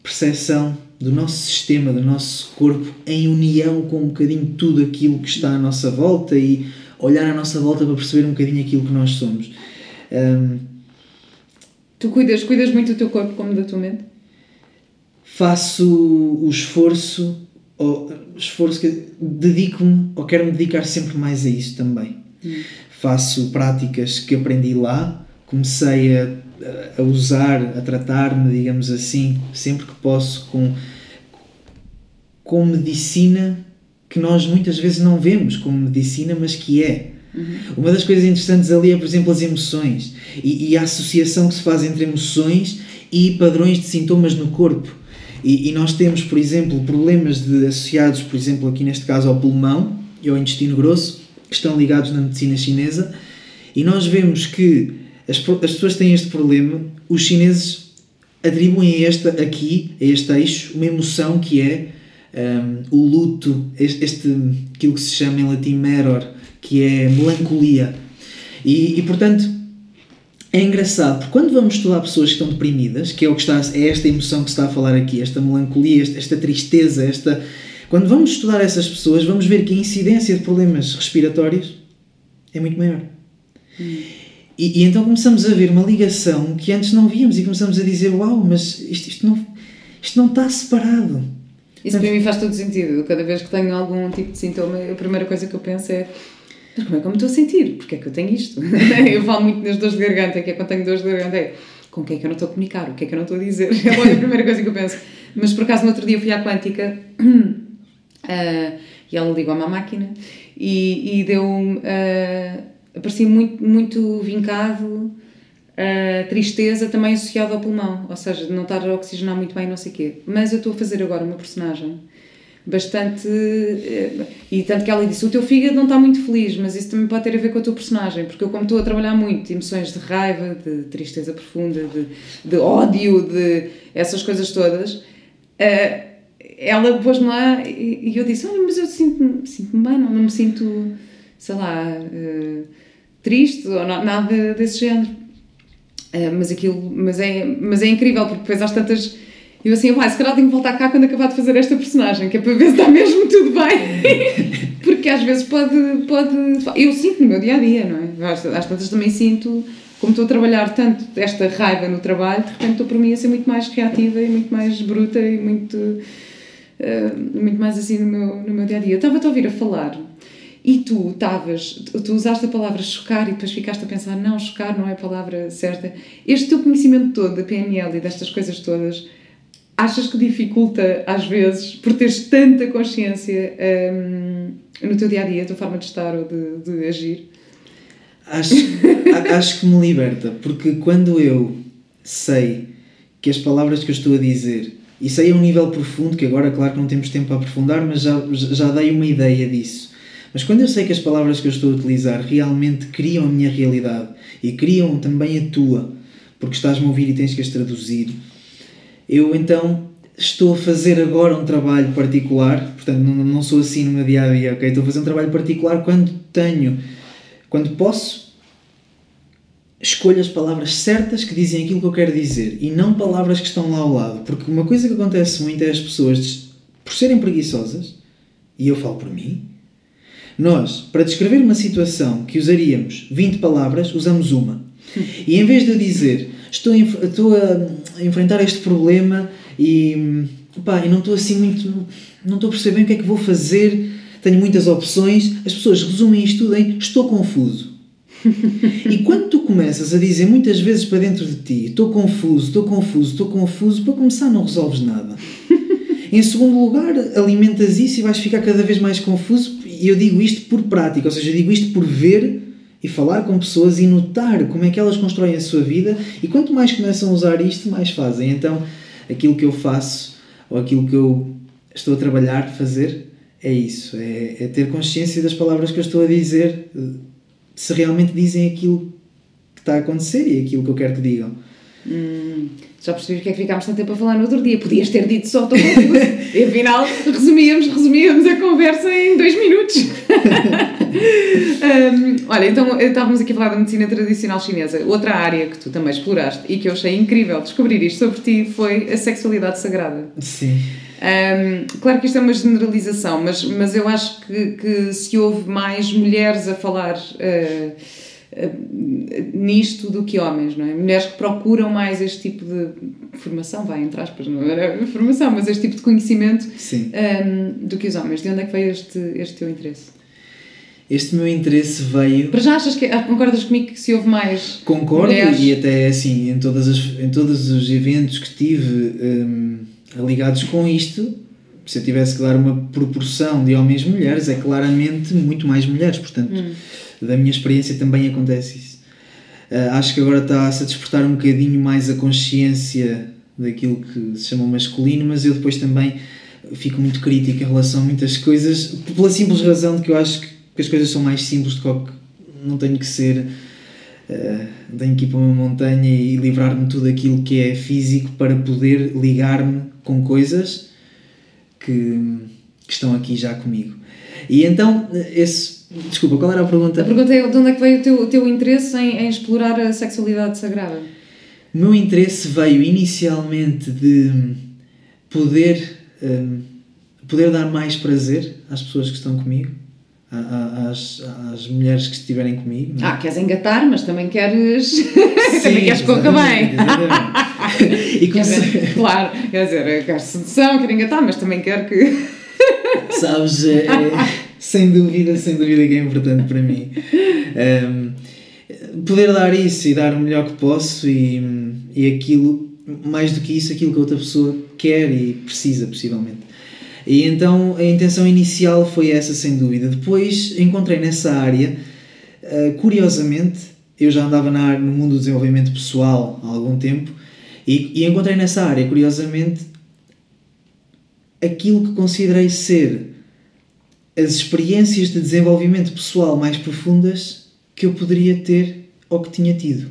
percepção do nosso sistema, do nosso corpo em união com um bocadinho tudo aquilo que está à nossa volta e olhar à nossa volta para perceber um bocadinho aquilo que nós somos. Um, tu cuidas, cuidas muito do teu corpo como da tua mente? Faço o esforço ou esforço que dedico-me ou quero me dedicar sempre mais a isso também. Hum. Faço práticas que aprendi lá, comecei a, a usar, a tratar-me, digamos assim, sempre que posso com com medicina que nós muitas vezes não vemos como medicina, mas que é. Uhum. Uma das coisas interessantes ali é, por exemplo, as emoções e, e a associação que se faz entre emoções e padrões de sintomas no corpo. E, e, nós temos, por exemplo, problemas de, associados, por exemplo, aqui neste caso ao pulmão e ao intestino grosso, que estão ligados na medicina chinesa, e nós vemos que as, as pessoas têm este problema, os chineses atribuem a este, aqui, a este eixo, uma emoção que é um, o luto, este, este, aquilo que se chama em latim meror, que é melancolia. E, e portanto, é engraçado, porque quando vamos estudar pessoas que estão deprimidas, que é, o que está, é esta emoção que se está a falar aqui, esta melancolia, esta, esta tristeza, esta. Quando vamos estudar essas pessoas, vamos ver que a incidência de problemas respiratórios é muito maior. Hum. E, e, então começamos a ver uma ligação que antes não víamos e começamos a dizer: Uau, mas isto, isto, não, isto não está separado. Isso para mim faz todo sentido. Cada vez que tenho algum tipo de sintoma, a primeira coisa que eu penso é: Mas como é que eu me estou a sentir? Porquê é que eu tenho isto? eu falo muito nas dores de garganta, que é quando tenho dores de garganta. É, com quem é que eu não estou a comunicar? O que é que eu não estou a dizer? É logo a primeira coisa que eu penso. Mas por acaso, no outro dia fui à Quântica uh, e ela ligou-me à máquina e, e deu-me. Uh, parecia muito, muito vincado a tristeza também associada ao pulmão, ou seja, de não estar a oxigenar muito bem, não sei o quê. Mas eu estou a fazer agora uma personagem bastante. Eh, e tanto que ela disse: o teu fígado não está muito feliz, mas isso também pode ter a ver com a tua personagem, porque eu, como estou a trabalhar muito emoções de raiva, de tristeza profunda, de, de ódio, de essas coisas todas. Uh, ela pôs-me lá e, eu disse: Olha, mas eu sinto-me sinto bem, não, não me sinto, sei lá, uh, triste ou nada desse género. Mas aquilo, mas é, mas é incrível porque depois às tantas eu assim, vai, se calhar tenho que voltar cá quando acabar de fazer esta personagem, que é para ver se está mesmo tudo bem. porque às vezes pode, pode. Eu sinto no meu dia a dia, não é? Às, às tantas também sinto, como estou a trabalhar tanto esta raiva no trabalho, de repente estou para mim a ser muito mais reativa e muito mais bruta e muito. Uh, muito mais assim no meu, no meu dia a dia. Eu estava-te a ouvir a falar e tu estavas, tu usaste a palavra chocar e depois ficaste a pensar, não, chocar não é a palavra certa. Este teu conhecimento todo da PNL e destas coisas todas, achas que dificulta às vezes, por teres tanta consciência um, no teu dia a dia, a tua forma de estar ou de, de agir? Acho, acho que me liberta, porque quando eu sei que as palavras que eu estou a dizer, e sei a um nível profundo, que agora, claro que não temos tempo para aprofundar, mas já, já dei uma ideia disso mas quando eu sei que as palavras que eu estou a utilizar realmente criam a minha realidade e criam também a tua, porque estás-me a ouvir e tens que as traduzir, eu então estou a fazer agora um trabalho particular, portanto não, não sou assim no meu dia a dia, ok? Estou a fazer um trabalho particular quando tenho, quando posso, escolho as palavras certas que dizem aquilo que eu quero dizer e não palavras que estão lá ao lado, porque uma coisa que acontece muito é as pessoas, por serem preguiçosas, e eu falo por mim, nós, para descrever uma situação que usaríamos 20 palavras, usamos uma. E em vez de eu dizer estou, a, estou a enfrentar este problema e, pá, e não estou assim muito. não estou a perceber bem o que é que vou fazer, tenho muitas opções, as pessoas resumem isto tudo em estou confuso. e quando tu começas a dizer muitas vezes para dentro de ti estou confuso, estou confuso, estou confuso, para começar não resolves nada. em segundo lugar, alimentas isso e vais ficar cada vez mais confuso e eu digo isto por prática, ou seja, eu digo isto por ver e falar com pessoas e notar como é que elas constroem a sua vida e quanto mais começam a usar isto, mais fazem. Então, aquilo que eu faço ou aquilo que eu estou a trabalhar, fazer, é isso. É, é ter consciência das palavras que eu estou a dizer, se realmente dizem aquilo que está a acontecer e aquilo que eu quero que digam. Hum, já percebi porque é que ficámos tanto tempo a falar no outro dia. Podias ter dito só todo e afinal resumíamos, resumíamos a conversa em dois minutos. um, olha, então estávamos aqui a falar da medicina tradicional chinesa. Outra área que tu também exploraste e que eu achei incrível descobrir isto sobre ti foi a sexualidade sagrada. Sim. Um, claro que isto é uma generalização, mas, mas eu acho que, que se houve mais mulheres a falar. Uh, nisto do que homens, não é? Mulheres que procuram mais este tipo de formação, vai entre aspas, não era formação, mas este tipo de conhecimento um, do que os homens. De onde é que veio este, este teu interesse? Este meu interesse veio. Para já achas que ah, concordas comigo que se houve mais. Concordo mulheres? e até assim, em, todas as, em todos os eventos que tive um, ligados com isto, se eu tivesse que dar uma proporção de homens e mulheres, é claramente muito mais mulheres, portanto. Hum da minha experiência também acontece isso. Uh, acho que agora está-se a despertar um bocadinho mais a consciência daquilo que se chama masculino, mas eu depois também fico muito crítico em relação a muitas coisas, pela simples razão de que eu acho que as coisas são mais simples do que não tenho que ser uh, tenho que ir para uma montanha e livrar-me de tudo aquilo que é físico para poder ligar-me com coisas que, que estão aqui já comigo. E então, esse. Desculpa, qual era a pergunta? A pergunta é de onde é que veio o teu, o teu interesse em, em explorar a sexualidade sagrada? O meu interesse veio inicialmente de poder, um, poder dar mais prazer às pessoas que estão comigo, às, às mulheres que estiverem comigo. Não? É? Ah, queres engatar, mas também queres. Sim, também queres que corra bem. e comecei... Quer claro, quer dizer, quero sedução, quero engatar, mas também quero que. Sabes, é, sem dúvida, sem dúvida que é importante para mim. Um, poder dar isso e dar o melhor que posso e, e aquilo, mais do que isso, aquilo que outra pessoa quer e precisa, possivelmente. E então a intenção inicial foi essa, sem dúvida. Depois encontrei nessa área, uh, curiosamente, eu já andava na área, no mundo do desenvolvimento pessoal há algum tempo e, e encontrei nessa área, curiosamente, aquilo que considerei ser as experiências de desenvolvimento pessoal mais profundas que eu poderia ter ou que tinha tido.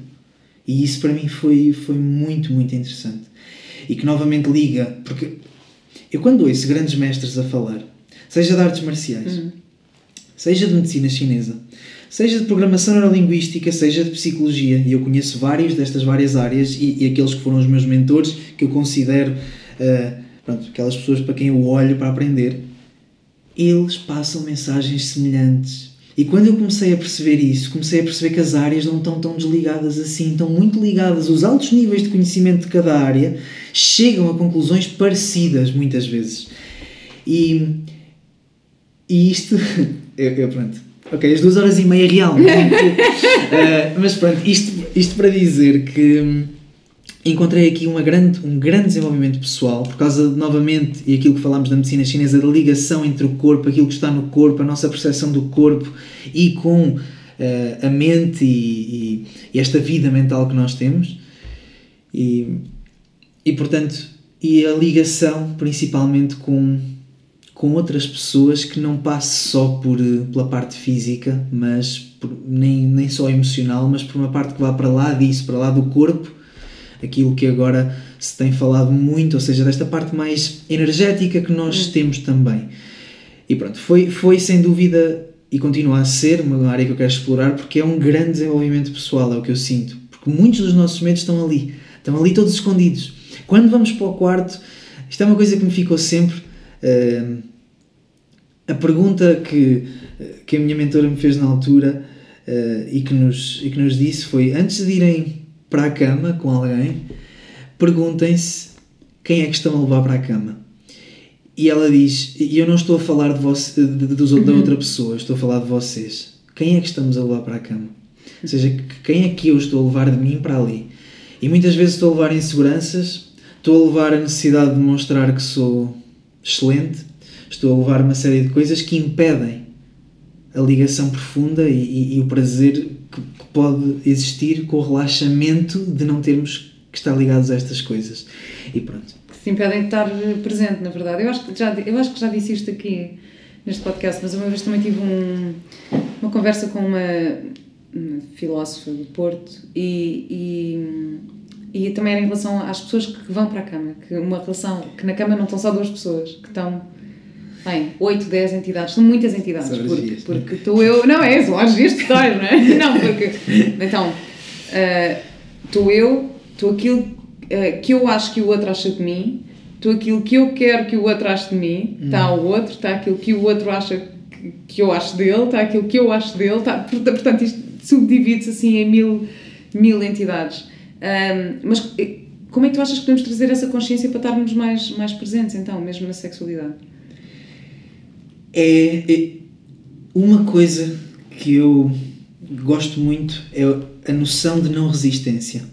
E isso para mim foi, foi muito, muito interessante. E que novamente liga, porque eu quando ouço grandes mestres a falar, seja de artes marciais, uhum. seja de medicina chinesa, seja de programação neurolinguística, seja de psicologia, e eu conheço vários destas várias áreas e, e aqueles que foram os meus mentores, que eu considero uh, pronto, aquelas pessoas para quem eu olho para aprender, eles passam mensagens semelhantes e quando eu comecei a perceber isso, comecei a perceber que as áreas não estão tão desligadas assim, estão muito ligadas. Os altos níveis de conhecimento de cada área chegam a conclusões parecidas muitas vezes. E, e isto. Eu, eu, pronto. Ok, as duas horas e meia realmente. uh, mas pronto, isto, isto para dizer que hum, encontrei aqui uma grande, um grande desenvolvimento pessoal, por causa, novamente, e aquilo que falámos da medicina chinesa, da ligação entre o corpo, aquilo que está no corpo, a nossa percepção do corpo e com uh, a mente e, e, e, esta vida mental que nós temos. E, e, portanto, e a ligação principalmente com, com outras pessoas que não passe só por, eh, pela parte física, mas por, nem, nem só emocional, mas por uma parte que vá para lá disso, para lá do corpo aquilo que agora se tem falado muito, ou seja, desta parte mais energética que nós hum. temos também. E pronto, foi, foi sem dúvida e continua a ser uma área que eu quero explorar porque é um grande desenvolvimento pessoal, é o que eu sinto. Porque muitos dos nossos medos estão ali, estão ali todos escondidos. Quando vamos para o quarto, isto é uma coisa que me ficou sempre. Uh, a pergunta que, que a minha mentora me fez na altura uh, e, que nos, e que nos disse foi: antes de irem para a cama com alguém, perguntem-se quem é que estão a levar para a cama. E ela diz: E eu não estou a falar de, você, de, de, de, da uhum. outra pessoa, estou a falar de vocês. Quem é que estamos a levar para a cama? Ou seja, quem é que eu estou a levar de mim para ali? E muitas vezes estou a levar inseguranças, estou a levar a necessidade de mostrar que sou excelente, estou a levar uma série de coisas que impedem a ligação profunda e, e, e o prazer que, que, pode existir com o relaxamento de não termos que estar ligados a estas coisas. E pronto. Que se impedem de estar presente, na verdade. Eu acho que já, eu acho que já disse isto aqui neste podcast, mas uma vez também tive um, uma conversa com uma, uma filósofa do Porto e, e, e, também era em relação às pessoas que vão para a cama, que uma relação, que na cama não estão só duas pessoas, que estão Bem, 8, 10 entidades, são muitas entidades. Porque, porque estou eu. Não, é, são as dias totais, não é? Não, porque. Então, estou uh, eu, estou aquilo uh, que eu acho que o outro acha de mim, estou aquilo que eu quero que o outro ache de mim, está hum. o outro, está aquilo que o outro acha que, eu acho dele, está aquilo que eu acho dele, está, portanto, isto subdivide-se assim em mil, mil entidades. Um, mas eh, como é que tu achas que podemos trazer essa consciência para estarmos mais, mais presentes, então, mesmo na sexualidade? É, é uma coisa que eu gosto muito é a noção de não resistência.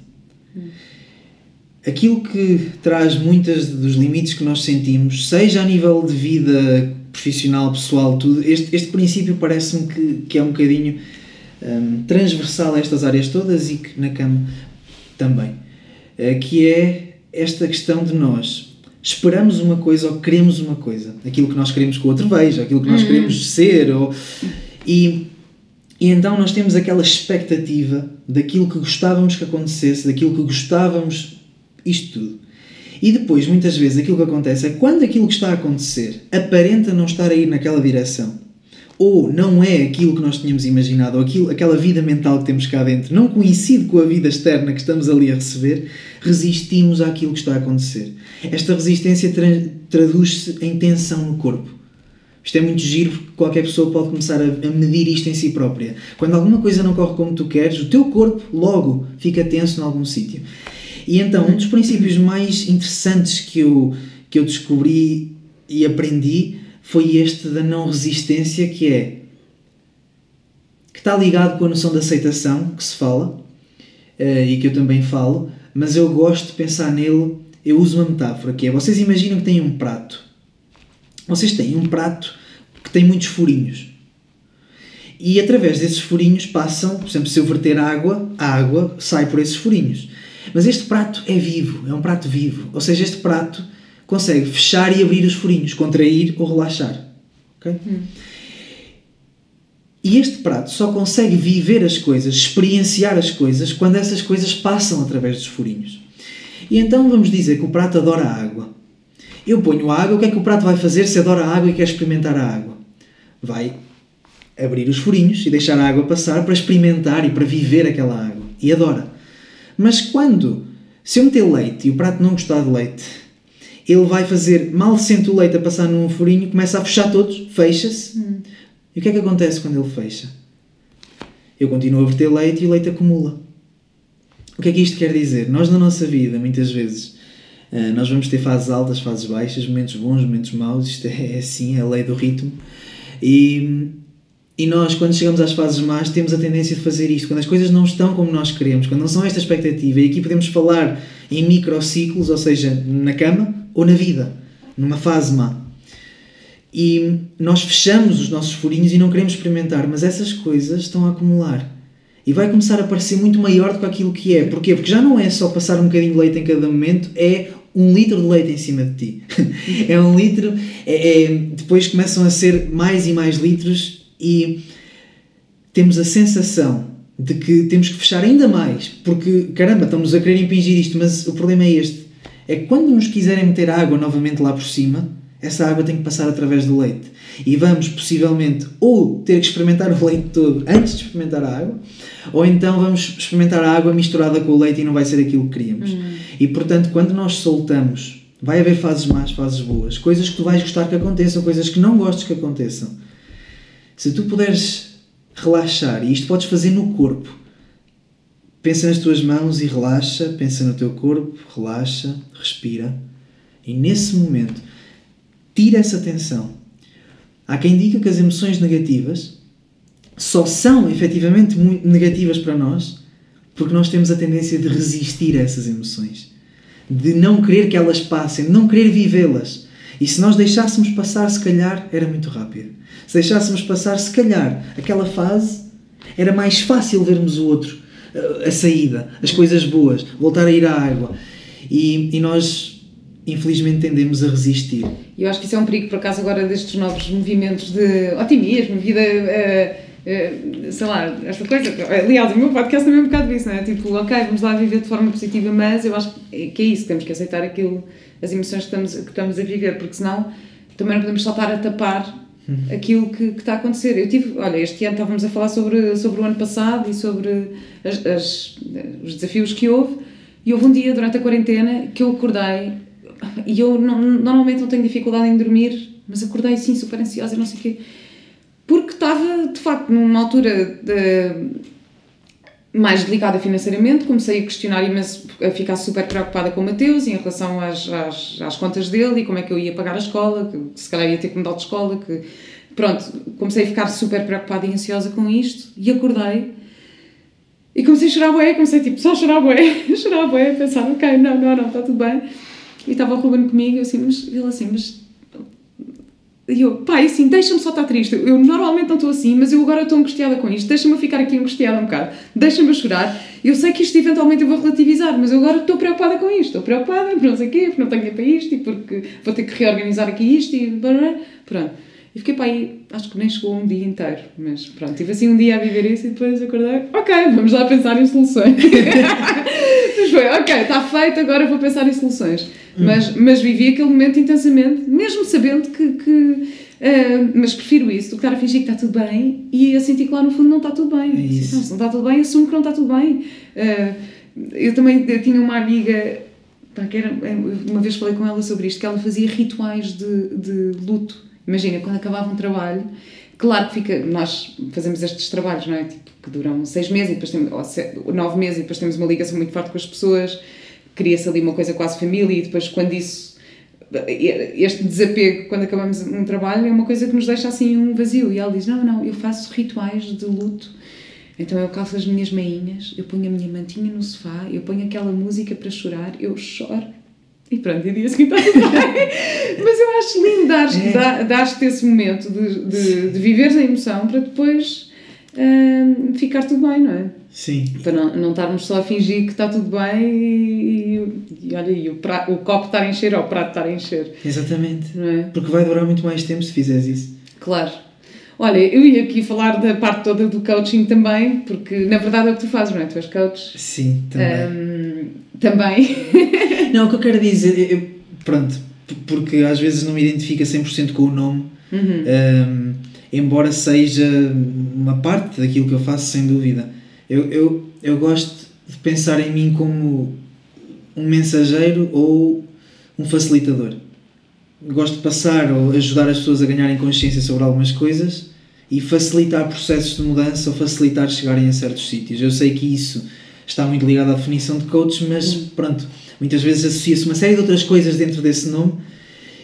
Aquilo que traz muitos dos limites que nós sentimos, seja a nível de vida profissional, pessoal, tudo, este, este princípio parece-me que, que é um bocadinho um, transversal a estas áreas todas e que na cama também. Uh, que é esta questão de nós esperamos uma coisa ou queremos uma coisa. Aquilo que nós queremos que o outro veja, aquilo que nós uhum. queremos ser. Ou... E, E então nós temos aquela expectativa daquilo que gostávamos que acontecesse, daquilo que gostávamos, isto tudo. E depois, muitas vezes, aquilo que acontece é quando aquilo que está a acontecer aparenta não estar a ir naquela direção, ou não é aquilo que nós tínhamos imaginado, ou aquilo, aquela vida mental que temos cá dentro não coincide com a vida externa que estamos ali a receber, resistimos àquilo que está a acontecer. Esta resistência tra traduz-se em tensão no corpo. Isto é muito giro porque qualquer pessoa pode começar a, medir isto em si própria. Quando alguma coisa não corre como tu queres, o teu corpo logo fica tenso em algum sítio. E então, um dos princípios mais interessantes que eu, que eu descobri e aprendi foi este da não resistência, que é que está ligado com a noção de aceitação que se fala uh, e que eu também falo, mas eu gosto de pensar nele. Eu uso uma metáfora que é: vocês imaginam que têm um prato. Vocês têm um prato que tem muitos furinhos. E através desses furinhos passam, por exemplo, se eu verter água, a água sai por esses furinhos. Mas este prato é vivo, é um prato vivo. Ou seja, este prato consegue fechar e abrir os furinhos, contrair ou relaxar. Okay? Hum. E este prato só consegue viver as coisas, experienciar as coisas, quando essas coisas passam através dos furinhos. E então vamos dizer que o prato adora a água. Eu ponho a água, o que é que o prato vai fazer se adora a água e quer experimentar a água? Vai abrir os furinhos e deixar a água passar para experimentar e para viver aquela água. E adora. Mas quando, se eu meter leite e o prato não gostar de leite, ele vai fazer, mal sente o leite a passar num furinho, começa a fechar todos, fecha-se. Hum. E o que é que acontece quando ele fecha? Eu continuo a verter leite e o leite acumula. O que é que isto quer dizer? Nós na nossa vida, muitas vezes, eh, nós vamos ter fases altas, fases baixas, momentos bons, momentos maus, isto é, é assim, é a lei do ritmo. E e nós, quando chegamos às fases más, temos a tendência de fazer isto. Quando as coisas não estão como nós queremos, quando não são esta expectativa, e aqui podemos falar em microciclos, ou seja, na cama ou na vida, numa fase má. E nós fechamos os nossos furinhos e não queremos experimentar, mas essas coisas estão a acumular. E vai começar a parecer muito maior do que aquilo que é. Porquê? Porque já não é só passar um bocadinho de leite em cada momento, é um litro de leite em cima de ti. é um litro, é, é, depois começam a ser mais e mais litros e temos a sensação de que temos que fechar ainda mais, porque caramba, estamos a querer impingir isto, mas o problema é este: é que quando nos quiserem meter água novamente lá por cima, essa água tem que passar através do leite. E vamos possivelmente ou ter que experimentar o leite todo antes de experimentar a água, ou então vamos experimentar a água misturada com o leite e não vai ser aquilo que queríamos. Hum. E portanto, quando nós soltamos, vai haver fases más, fases boas, coisas que tu vais gostar que aconteçam, coisas que não gostes que aconteçam. Se tu puderes relaxar, e isto podes fazer no corpo, pensa nas tuas mãos e relaxa, pensa no teu corpo, relaxa, respira, e nesse momento tira essa tensão. Há quem diga que as emoções negativas só são efetivamente muito negativas para nós porque nós temos a tendência de resistir a essas emoções, de não querer que elas passem, de não querer vivê-las. E se nós deixássemos passar, se calhar, era muito rápido. Se deixássemos passar, se calhar, aquela fase, era mais fácil vermos o outro, a saída, as coisas boas, voltar a ir à água. E, e nós, infelizmente, tendemos a resistir. Eu acho que isso é um perigo, por acaso, agora destes novos movimentos de otimismo, vida. Uh, sei lá, esta coisa. Aliás, o meu podcast também é um bocado disso, não é? Tipo, ok, vamos lá viver de forma positiva, mas eu acho que é isso, temos que aceitar aquilo, as emoções que estamos, que estamos a viver, porque senão também não podemos saltar a tapar. Aquilo que, que, está a acontecer. Eu tive, olha, este ano estávamos a falar sobre, sobre o ano passado e sobre as, as, os desafios que houve, e houve um dia durante a quarentena que eu acordei, e eu não, normalmente não tenho dificuldade em dormir, mas acordei assim super ansiosa não sei o quê, porque estava de facto numa altura de mais delicada financeiramente, comecei a questionar imenso, a ficar super preocupada com o Mateus em relação às, às, às, contas dele e como é que eu ia pagar a escola, que se calhar ia ter que mudar de escola, que pronto, comecei a ficar super preocupada e ansiosa com isto e acordei e comecei a chorar bué, comecei tipo só a chorar bué, chorar bué, a pensar, ok, não, não, não, está tudo bem. E estava o Ruben comigo, assim, mas ele assim, mas e eu, pai, assim, deixa-me só estar triste. Eu normalmente não estou assim, mas eu agora estou angustiada com isto. Deixa-me ficar aqui angustiada um bocado. Deixa-me chorar. Eu sei que isto eventualmente eu vou relativizar, mas eu agora estou preocupada com isto. Estou preocupada por não sei o quê, porque não tenho tempo para isto e porque vou ter que reorganizar aqui isto e... Pronto. E fiquei para aí, acho que nem chegou um dia inteiro, mas pronto, tive assim um dia a viver isso e depois acordei, ok, vamos lá pensar em soluções. mas foi, ok, está feito, agora vou pensar em soluções. Hum. Mas, mas vivi aquele momento intensamente, mesmo sabendo que. que uh, mas prefiro isso do que estar a fingir que está tudo bem e a sentir que lá no fundo não está tudo bem. É isso. Não, se não está tudo bem, assumo que não está tudo bem. Uh, eu também eu tinha uma amiga era, uma vez falei com ela sobre isto, que ela fazia rituais de, de luto Imagina, quando acabava um trabalho, claro que fica, nós fazemos estes trabalhos, não é? Tipo, que duram seis meses e depois temos, ou nove meses e depois temos uma ligação muito forte com as pessoas, cria-se ali uma coisa quase família e depois quando isso este desapego quando acabamos um trabalho é uma coisa que nos deixa assim um vazio e ela diz, não, não, eu faço rituais de luto então eu calço as minhas meinhas eu ponho a minha mantinha no sofá eu ponho aquela música para chorar eu choro e pronto, e dia seguinte está tudo bem. Mas eu acho lindo dar-te dar, esse momento de, de, de viveres a emoção para depois uh, ficar tudo bem, não é? Sim. Para não, não estarmos só a fingir que está tudo bem e, e, e olha, e o, pra, o copo estar a encher ou o prato estar a encher. Exatamente. Não é? Porque vai durar muito mais tempo se fizeres isso. Claro. Olha, eu ia aqui falar da parte toda do coaching também, porque na verdade é o que tu fazes, não é? Tu és coach. Sim, também. Um, também. não, o que eu quero dizer, eu, pronto, porque às vezes não me identifica 100% com o nome, uhum. um, embora seja uma parte daquilo que eu faço, sem dúvida. Eu, eu, eu gosto de pensar em mim como um mensageiro ou um facilitador. Gosto de passar ou ajudar as pessoas a ganharem consciência sobre algumas coisas e facilitar processos de mudança ou facilitar chegarem a certos sítios. Eu sei que isso está muito ligado à definição de coach, mas uhum. pronto, muitas vezes associa-se uma série de outras coisas dentro desse nome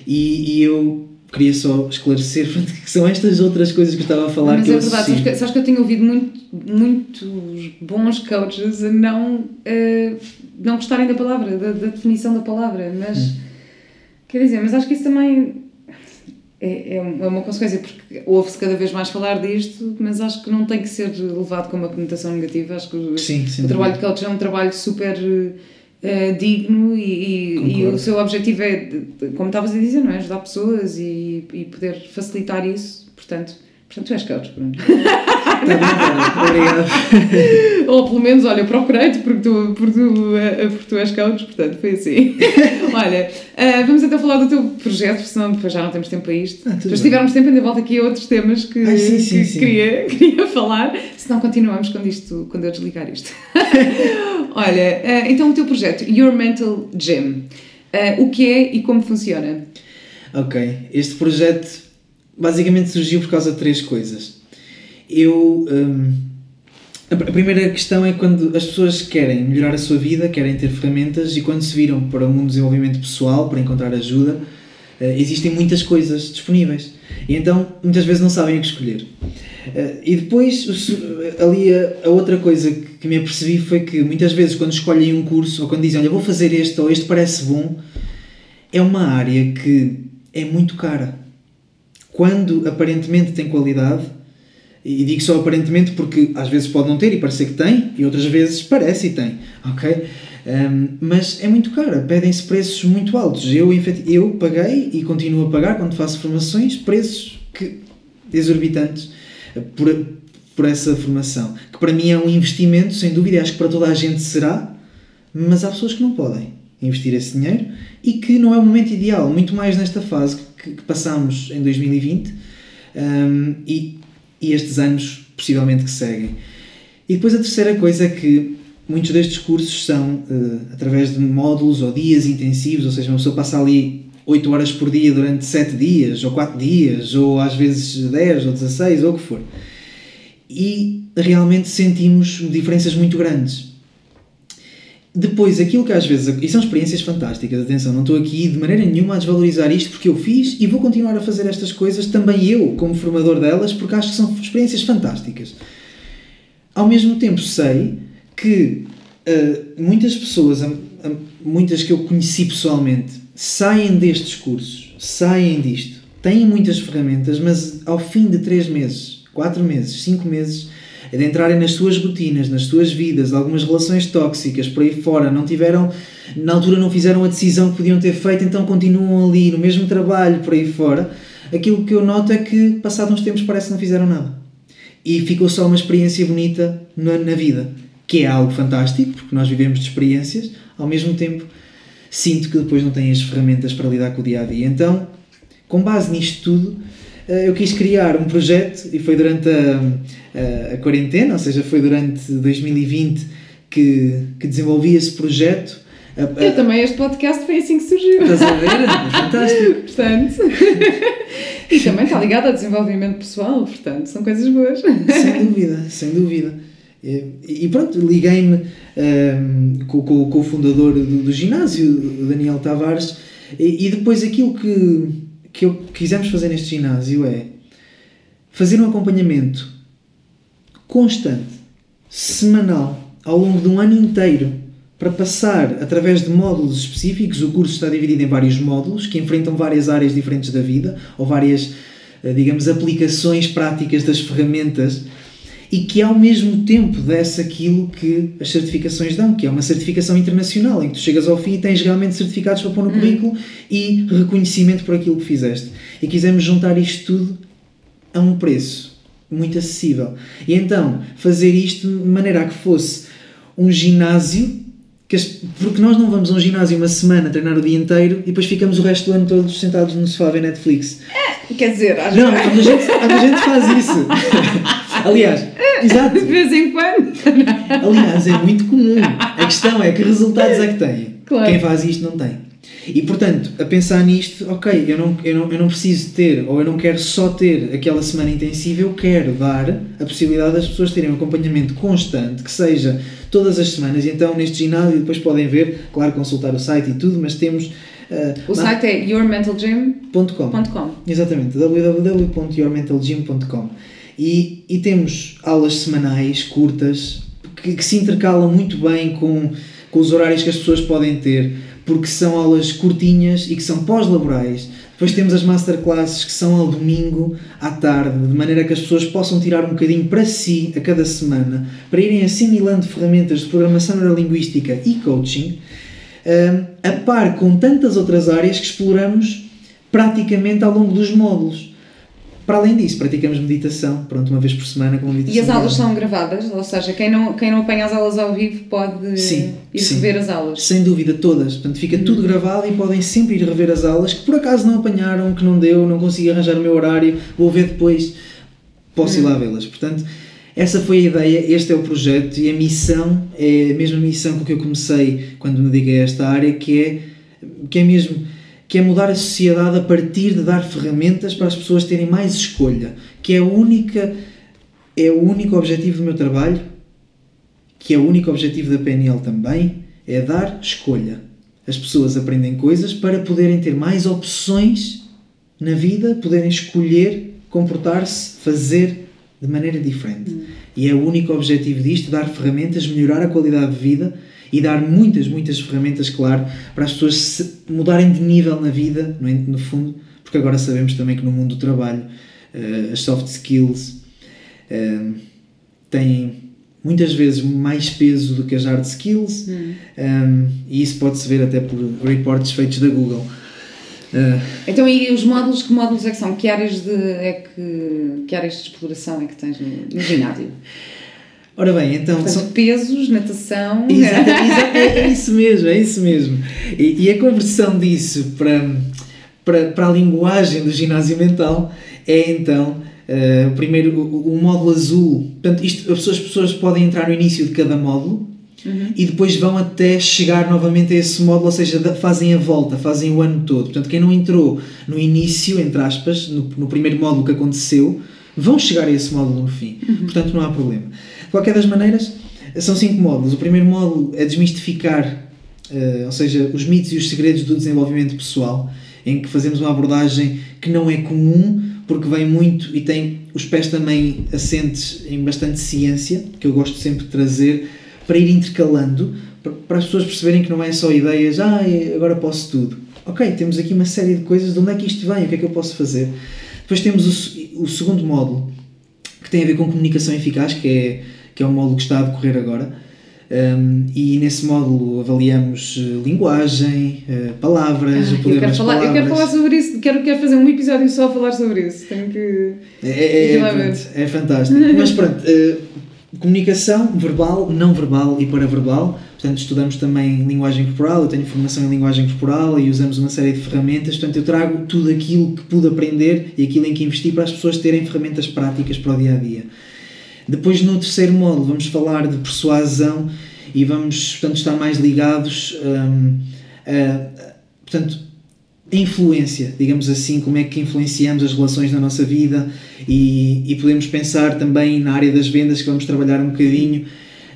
e, e eu queria só esclarecer que são estas outras coisas que eu estava a falar. Mas que é verdade, sabes que, sabes que eu tenho ouvido muito, muitos bons coaches a não, uh, não gostarem da palavra, da, da, definição da palavra, mas hum. quer dizer, mas acho que isso também é, é uma consequência, porque ouve-se cada vez mais falar disto, mas acho que não tem que ser levado com uma conotação negativa. Acho que sim, o trabalho de coach é um trabalho super uh, digno e, e, e, o seu objetivo é, como estavas a dizer, não é? ajudar pessoas e, e poder facilitar isso. Portanto, portanto tu és coach, Bruno. Obrigado. Ou pelo menos, olha, procurei-te porque tu, porque, tu, eh, porque tu és coach, portanto foi assim. olha, uh, vamos então falar do teu projeto, senão depois já não temos tempo para isto. Ah, depois tivermos tempo, ainda volta aqui a outros temas que, Ai, sim, sim, que sim. Queria, queria falar, senão continuamos quando, isto, quando eu desligar isto. olha, uh, então o teu projeto, Your Mental Gym, uh, o que é e como funciona? Ok, este projeto basicamente surgiu por causa de três coisas eu. Um, a primeira questão é quando as pessoas querem melhorar a sua vida, querem ter ferramentas e quando se viram para o mundo do desenvolvimento pessoal, para encontrar ajuda, eh, existem muitas coisas disponíveis. E então muitas vezes não sabem o que escolher. Eh, e depois, ali a, outra coisa que me apercebi foi que muitas vezes quando escolhem um curso ou quando dizem, olha, vou fazer este ou este parece bom, é uma área que é muito cara. Quando aparentemente tem qualidade, e digo só aparentemente porque às vezes pode não ter e parecer que tem, e outras vezes parece e tem, ok? Um, mas é muito cara, pedem-se preços muito altos. Eu, eu paguei e continuo a pagar quando faço formações preços que, exorbitantes por, por essa formação. Que para mim é um investimento, sem dúvida, acho que para toda a gente será, mas há pessoas que não podem investir esse dinheiro e que não é o momento ideal, muito mais nesta fase que, que passamos em 2020. Um, e e estes anos possivelmente que seguem. E depois a terceira coisa é que muitos destes cursos são uh, através de módulos ou dias intensivos, ou seja, uma pessoa passa ali 8 horas por dia durante 7 dias, ou 4 dias, ou às vezes 10 ou 16, ou o que for. E realmente sentimos diferenças muito grandes. Depois, aquilo que às vezes. E são experiências fantásticas, atenção, não estou aqui de maneira nenhuma a desvalorizar isto porque eu fiz e vou continuar a fazer estas coisas também eu, como formador delas, porque acho que são experiências fantásticas. Ao mesmo tempo, sei que uh, muitas pessoas, muitas que eu conheci pessoalmente, saem destes cursos, saem disto, têm muitas ferramentas, mas ao fim de 3 meses, 4 meses, 5 meses, de entrarem nas suas rotinas, nas suas vidas, algumas relações tóxicas por aí fora, não tiveram, na altura não fizeram a decisão que podiam ter feito, então continuam ali no mesmo trabalho por aí fora, aquilo que eu noto é que, passados uns tempos, parece que não fizeram nada. E ficou só uma experiência bonita na, na vida, que é algo fantástico, porque nós vivemos de experiências, ao mesmo tempo sinto que depois não têm as ferramentas para lidar com o dia a dia. Então, com base nisto tudo, eh, eu quis criar um projeto e foi durante a, a, a quarentena, ou seja, foi durante 2020 que, que desenvolvi esse projeto. Eu também, este podcast foi assim que surgiu. Estás a ver? É fantástico. portanto, e também está ligado ao desenvolvimento pessoal, portanto, são coisas boas. Sem dúvida, sem dúvida. E, e pronto, liguei-me um, ehm, com, com, com, o fundador do, do ginásio, o Daniel Tavares, e, e depois aquilo que, que eu quisemos fazer neste ginásio é fazer um acompanhamento constante, semanal, ao longo de um ano inteiro, para passar através de módulos específicos. O curso está dividido em vários módulos que enfrentam várias áreas diferentes da vida ou várias, eh, digamos, aplicações práticas das ferramentas e que ao mesmo tempo desse aquilo que as certificações dão, que é uma certificação internacional, em que tu chegas ao fim e tens realmente certificados para pôr no hum. currículo e reconhecimento por aquilo que fizeste. E quisemos juntar isto tudo a um preço muito acessível. E então, fazer isto de maneira a que fosse um ginásio, porque nós não vamos a um ginásio uma semana treinar o dia inteiro e depois ficamos o resto do ano todos sentados no sofá a ver Netflix. É, quer dizer, às não, a gente, a gente faz isso. Aliás, exato. De vez em quando. Aliás, é muito comum. A questão é que resultados é que tem. Claro. Quem faz isto não tem. E portanto, a pensar nisto, ok, eu não, eu, não, eu não preciso ter, ou eu não quero só ter aquela semana intensiva, eu quero dar a possibilidade das pessoas terem um acompanhamento constante, que seja todas as semanas. E então, neste ginásio, depois podem ver, claro, consultar o site e tudo, mas temos. Uh, o site é yourmentalgym.com. Exatamente, www.yourmentalgym.com. E, e temos aulas semanais curtas que, que, se intercalam muito bem com, com os horários que as pessoas podem ter, porque são aulas curtinhas e que são pós-laborais. Depois temos as masterclasses que são ao domingo à tarde, de maneira que as pessoas possam tirar um bocadinho para si a cada semana, para irem assimilando ferramentas de programação neurolinguística e coaching, eh, a par com tantas outras áreas que exploramos praticamente ao longo dos módulos. Para além disso, praticamos meditação, pronto, uma vez por semana com meditação. E as aulas são gravadas? Ou seja, quem não, quem não apanha as aulas ao vivo pode sim, ir sim. rever as aulas? Sem dúvida, todas. Portanto, fica tudo gravado e podem sempre ir rever as aulas que por acaso não apanharam, que não deu, não consegui arranjar o meu horário, vou ver depois, posso ir lá vê-las. Portanto, essa foi a ideia, este é o projeto e a missão é a mesma missão com que eu comecei quando me dediquei a esta área, que é, que é mesmo que é mudar a sociedade a partir de dar ferramentas para as pessoas terem mais escolha, que é a única é o único objetivo do meu trabalho, que é o único objetivo da PNL também, é dar escolha. As pessoas aprendem coisas para poderem ter mais opções na vida, poderem escolher comportar-se, fazer de maneira diferente. Hum. E é o único objetivo disto, dar ferramentas, melhorar a qualidade de vida e dar muitas, muitas ferramentas, claro, para as pessoas se mudarem de nível na vida, no, no fundo, porque agora sabemos também que no mundo do trabalho uh, as soft skills uh, têm muitas vezes mais peso do que as hard skills hum. um, e isso pode-se ver até por reportes feitos da Google. Uh, então, e os módulos, que módulos é que são? Que áreas de, é que, que áreas de exploração é que tens no, no ginásio? Ora bem, então. Portanto, são... pesos, natação. Exato, exato, é, é, isso mesmo, é isso mesmo. E, e, a conversão disso para, para, para a linguagem do ginásio mental é então. Uh, primeiro, o, o, módulo azul. Portanto, isto, as, pessoas, as pessoas podem entrar no início de cada módulo uhum. e depois vão até chegar novamente a esse módulo, ou seja, fazem a volta, fazem o ano todo. Portanto, quem não entrou no início, entre aspas, no, no primeiro módulo que aconteceu, vão chegar a esse módulo no fim. Uhum. Portanto, não há problema. De qualquer das maneiras, são cinco módulos. O primeiro módulo é desmistificar, uh, ou seja, os mitos e os segredos do desenvolvimento pessoal, em que fazemos uma abordagem que não é comum, porque vem muito e tem os pés também assentes em bastante ciência, que eu gosto sempre de trazer, para ir intercalando, para as pessoas perceberem que não é só ideias, ah, agora posso tudo. Ok, temos aqui uma série de coisas, de onde é que isto vem, o que é que eu posso fazer? Depois temos o, o segundo módulo, que tem a ver com comunicação eficaz, que é, que é um módulo que está a decorrer agora. Um, e nesse módulo avaliamos uh, linguagem, uh, palavras, Ah, o poder eu, quero das falar, eu palavras. quero falar sobre isso, quero, quero fazer um episódio só a falar sobre isso. Tenho que. É, é, é pronto, é fantástico. Mas pronto, eh, comunicação verbal, não verbal e paraverbal. Portanto, estudamos também linguagem corporal. Eu tenho formação em linguagem corporal e usamos uma série de ferramentas. Portanto, eu trago tudo aquilo que pude aprender e aquilo em que investi para as pessoas terem ferramentas práticas para o dia a dia. Depois, no terceiro módulo, vamos falar de persuasão e vamos, portanto, estar mais ligados hum, a, portanto, influência, digamos assim, como é que influenciamos as relações na nossa vida e, e podemos pensar também na área das vendas, que vamos trabalhar um bocadinho.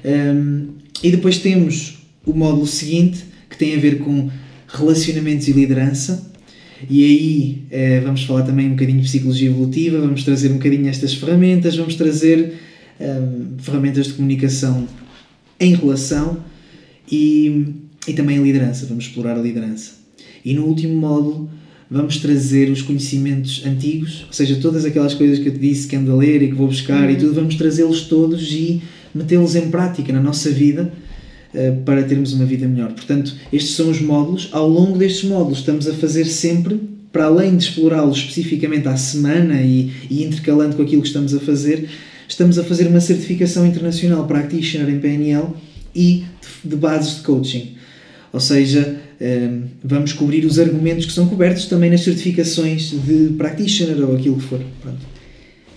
Hum, e depois temos o módulo seguinte, que tem a ver com relacionamentos e liderança. E aí eh, vamos falar também um bocadinho de psicologia evolutiva, vamos trazer um bocadinho estas ferramentas, vamos trazer hum, ferramentas de comunicação em relação e, e também a liderança, vamos explorar a liderança. E no último módulo vamos trazer os conhecimentos antigos, ou seja, todas aquelas coisas que eu te disse que ando a ler e que vou buscar e tudo, vamos trazê-los todos e metê-los em prática na nossa vida eh, para termos uma vida melhor. Portanto, estes são os módulos. Ao longo destes módulos estamos a fazer sempre, para além de explorá-los especificamente à semana e, e intercalando com aquilo que estamos a fazer, estamos a fazer uma certificação internacional Practitioner em PNL e de, bases de coaching. Ou seja, eh, vamos cobrir os argumentos que são cobertos também nas certificações de Practitioner ou aquilo que for. Pronto.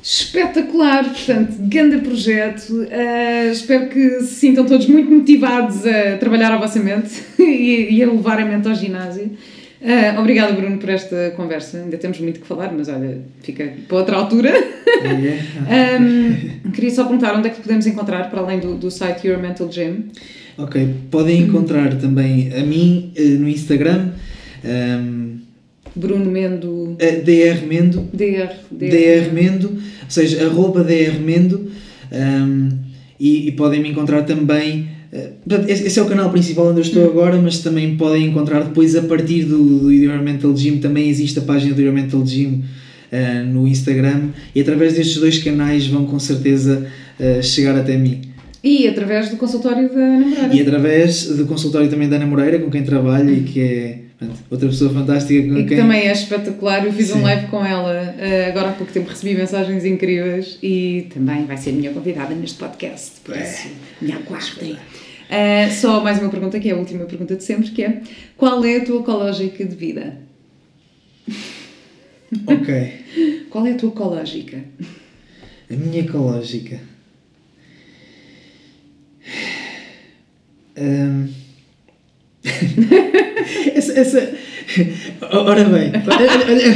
Espetacular, portanto, grande projeto. Ah, espero que se sintam todos muito motivados a trabalhar a vossa mente e, e a levar a mente ao ginásio. Ah, obrigada, Bruno, por esta conversa. Ainda temos muito que falar, mas olha, fica para outra altura. É. Um, queria só perguntar onde é que podemos encontrar, para além do, do site Your Mental Gym. Ok, podem encontrar também a mim eh, no Instagram, ehm, Bruno Mendo, eh, DR Mendo, DR, DR Mendo, ou seja, arroba DR Mendo, ehm, e, e podem me encontrar também. Eh, portanto, esse, é o canal principal onde eu estou agora, mas também podem encontrar depois a partir do, do Mental Gym. Também existe a página do Your Mental Gym eh, no Instagram, e através destes dois canais vão com certeza eh, chegar até mim. E através do consultório da Ana Moreira. E através do consultório também da Ana Moreira, com quem trabalho e que é portanto, outra pessoa fantástica com E que quem. também é espetacular. Eu fiz um Sim. live com ela eh, agora há pouco tempo, recebi mensagens incríveis e também vai ser a minha convidada neste podcast. Por isso, me aguardem. Eh, só mais uma pergunta, que é a última pergunta de sempre, que é qual é a tua ecológica de vida? Ok. Qual é a tua ecológica? A minha ecológica. Hum. essa, essa. Ora bem,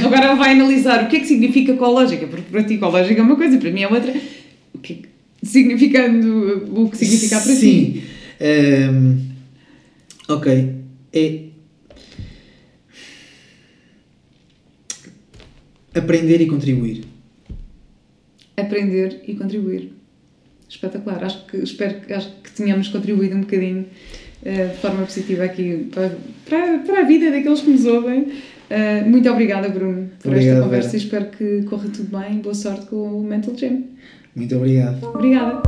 Agora vai analisar o que é que significa ecológica, porque para ti ecológica é uma coisa, para mim é outra. O que é significando o que significa para ti. Sim. Hum, ok. É. Aprender e contribuir. aprender e contribuir. Espetacular. Acho que, espero que, acho que tenhamos contribuído um bocadinho eh, de forma positiva aqui para, para, para a vida daqueles que nos ouvem. Eh, muito obrigada, Bruno, por esta Obrigado, conversa Vera. e espero que corra tudo bem. Boa sorte com o Mental Gym. Muito obrigado. Obrigada.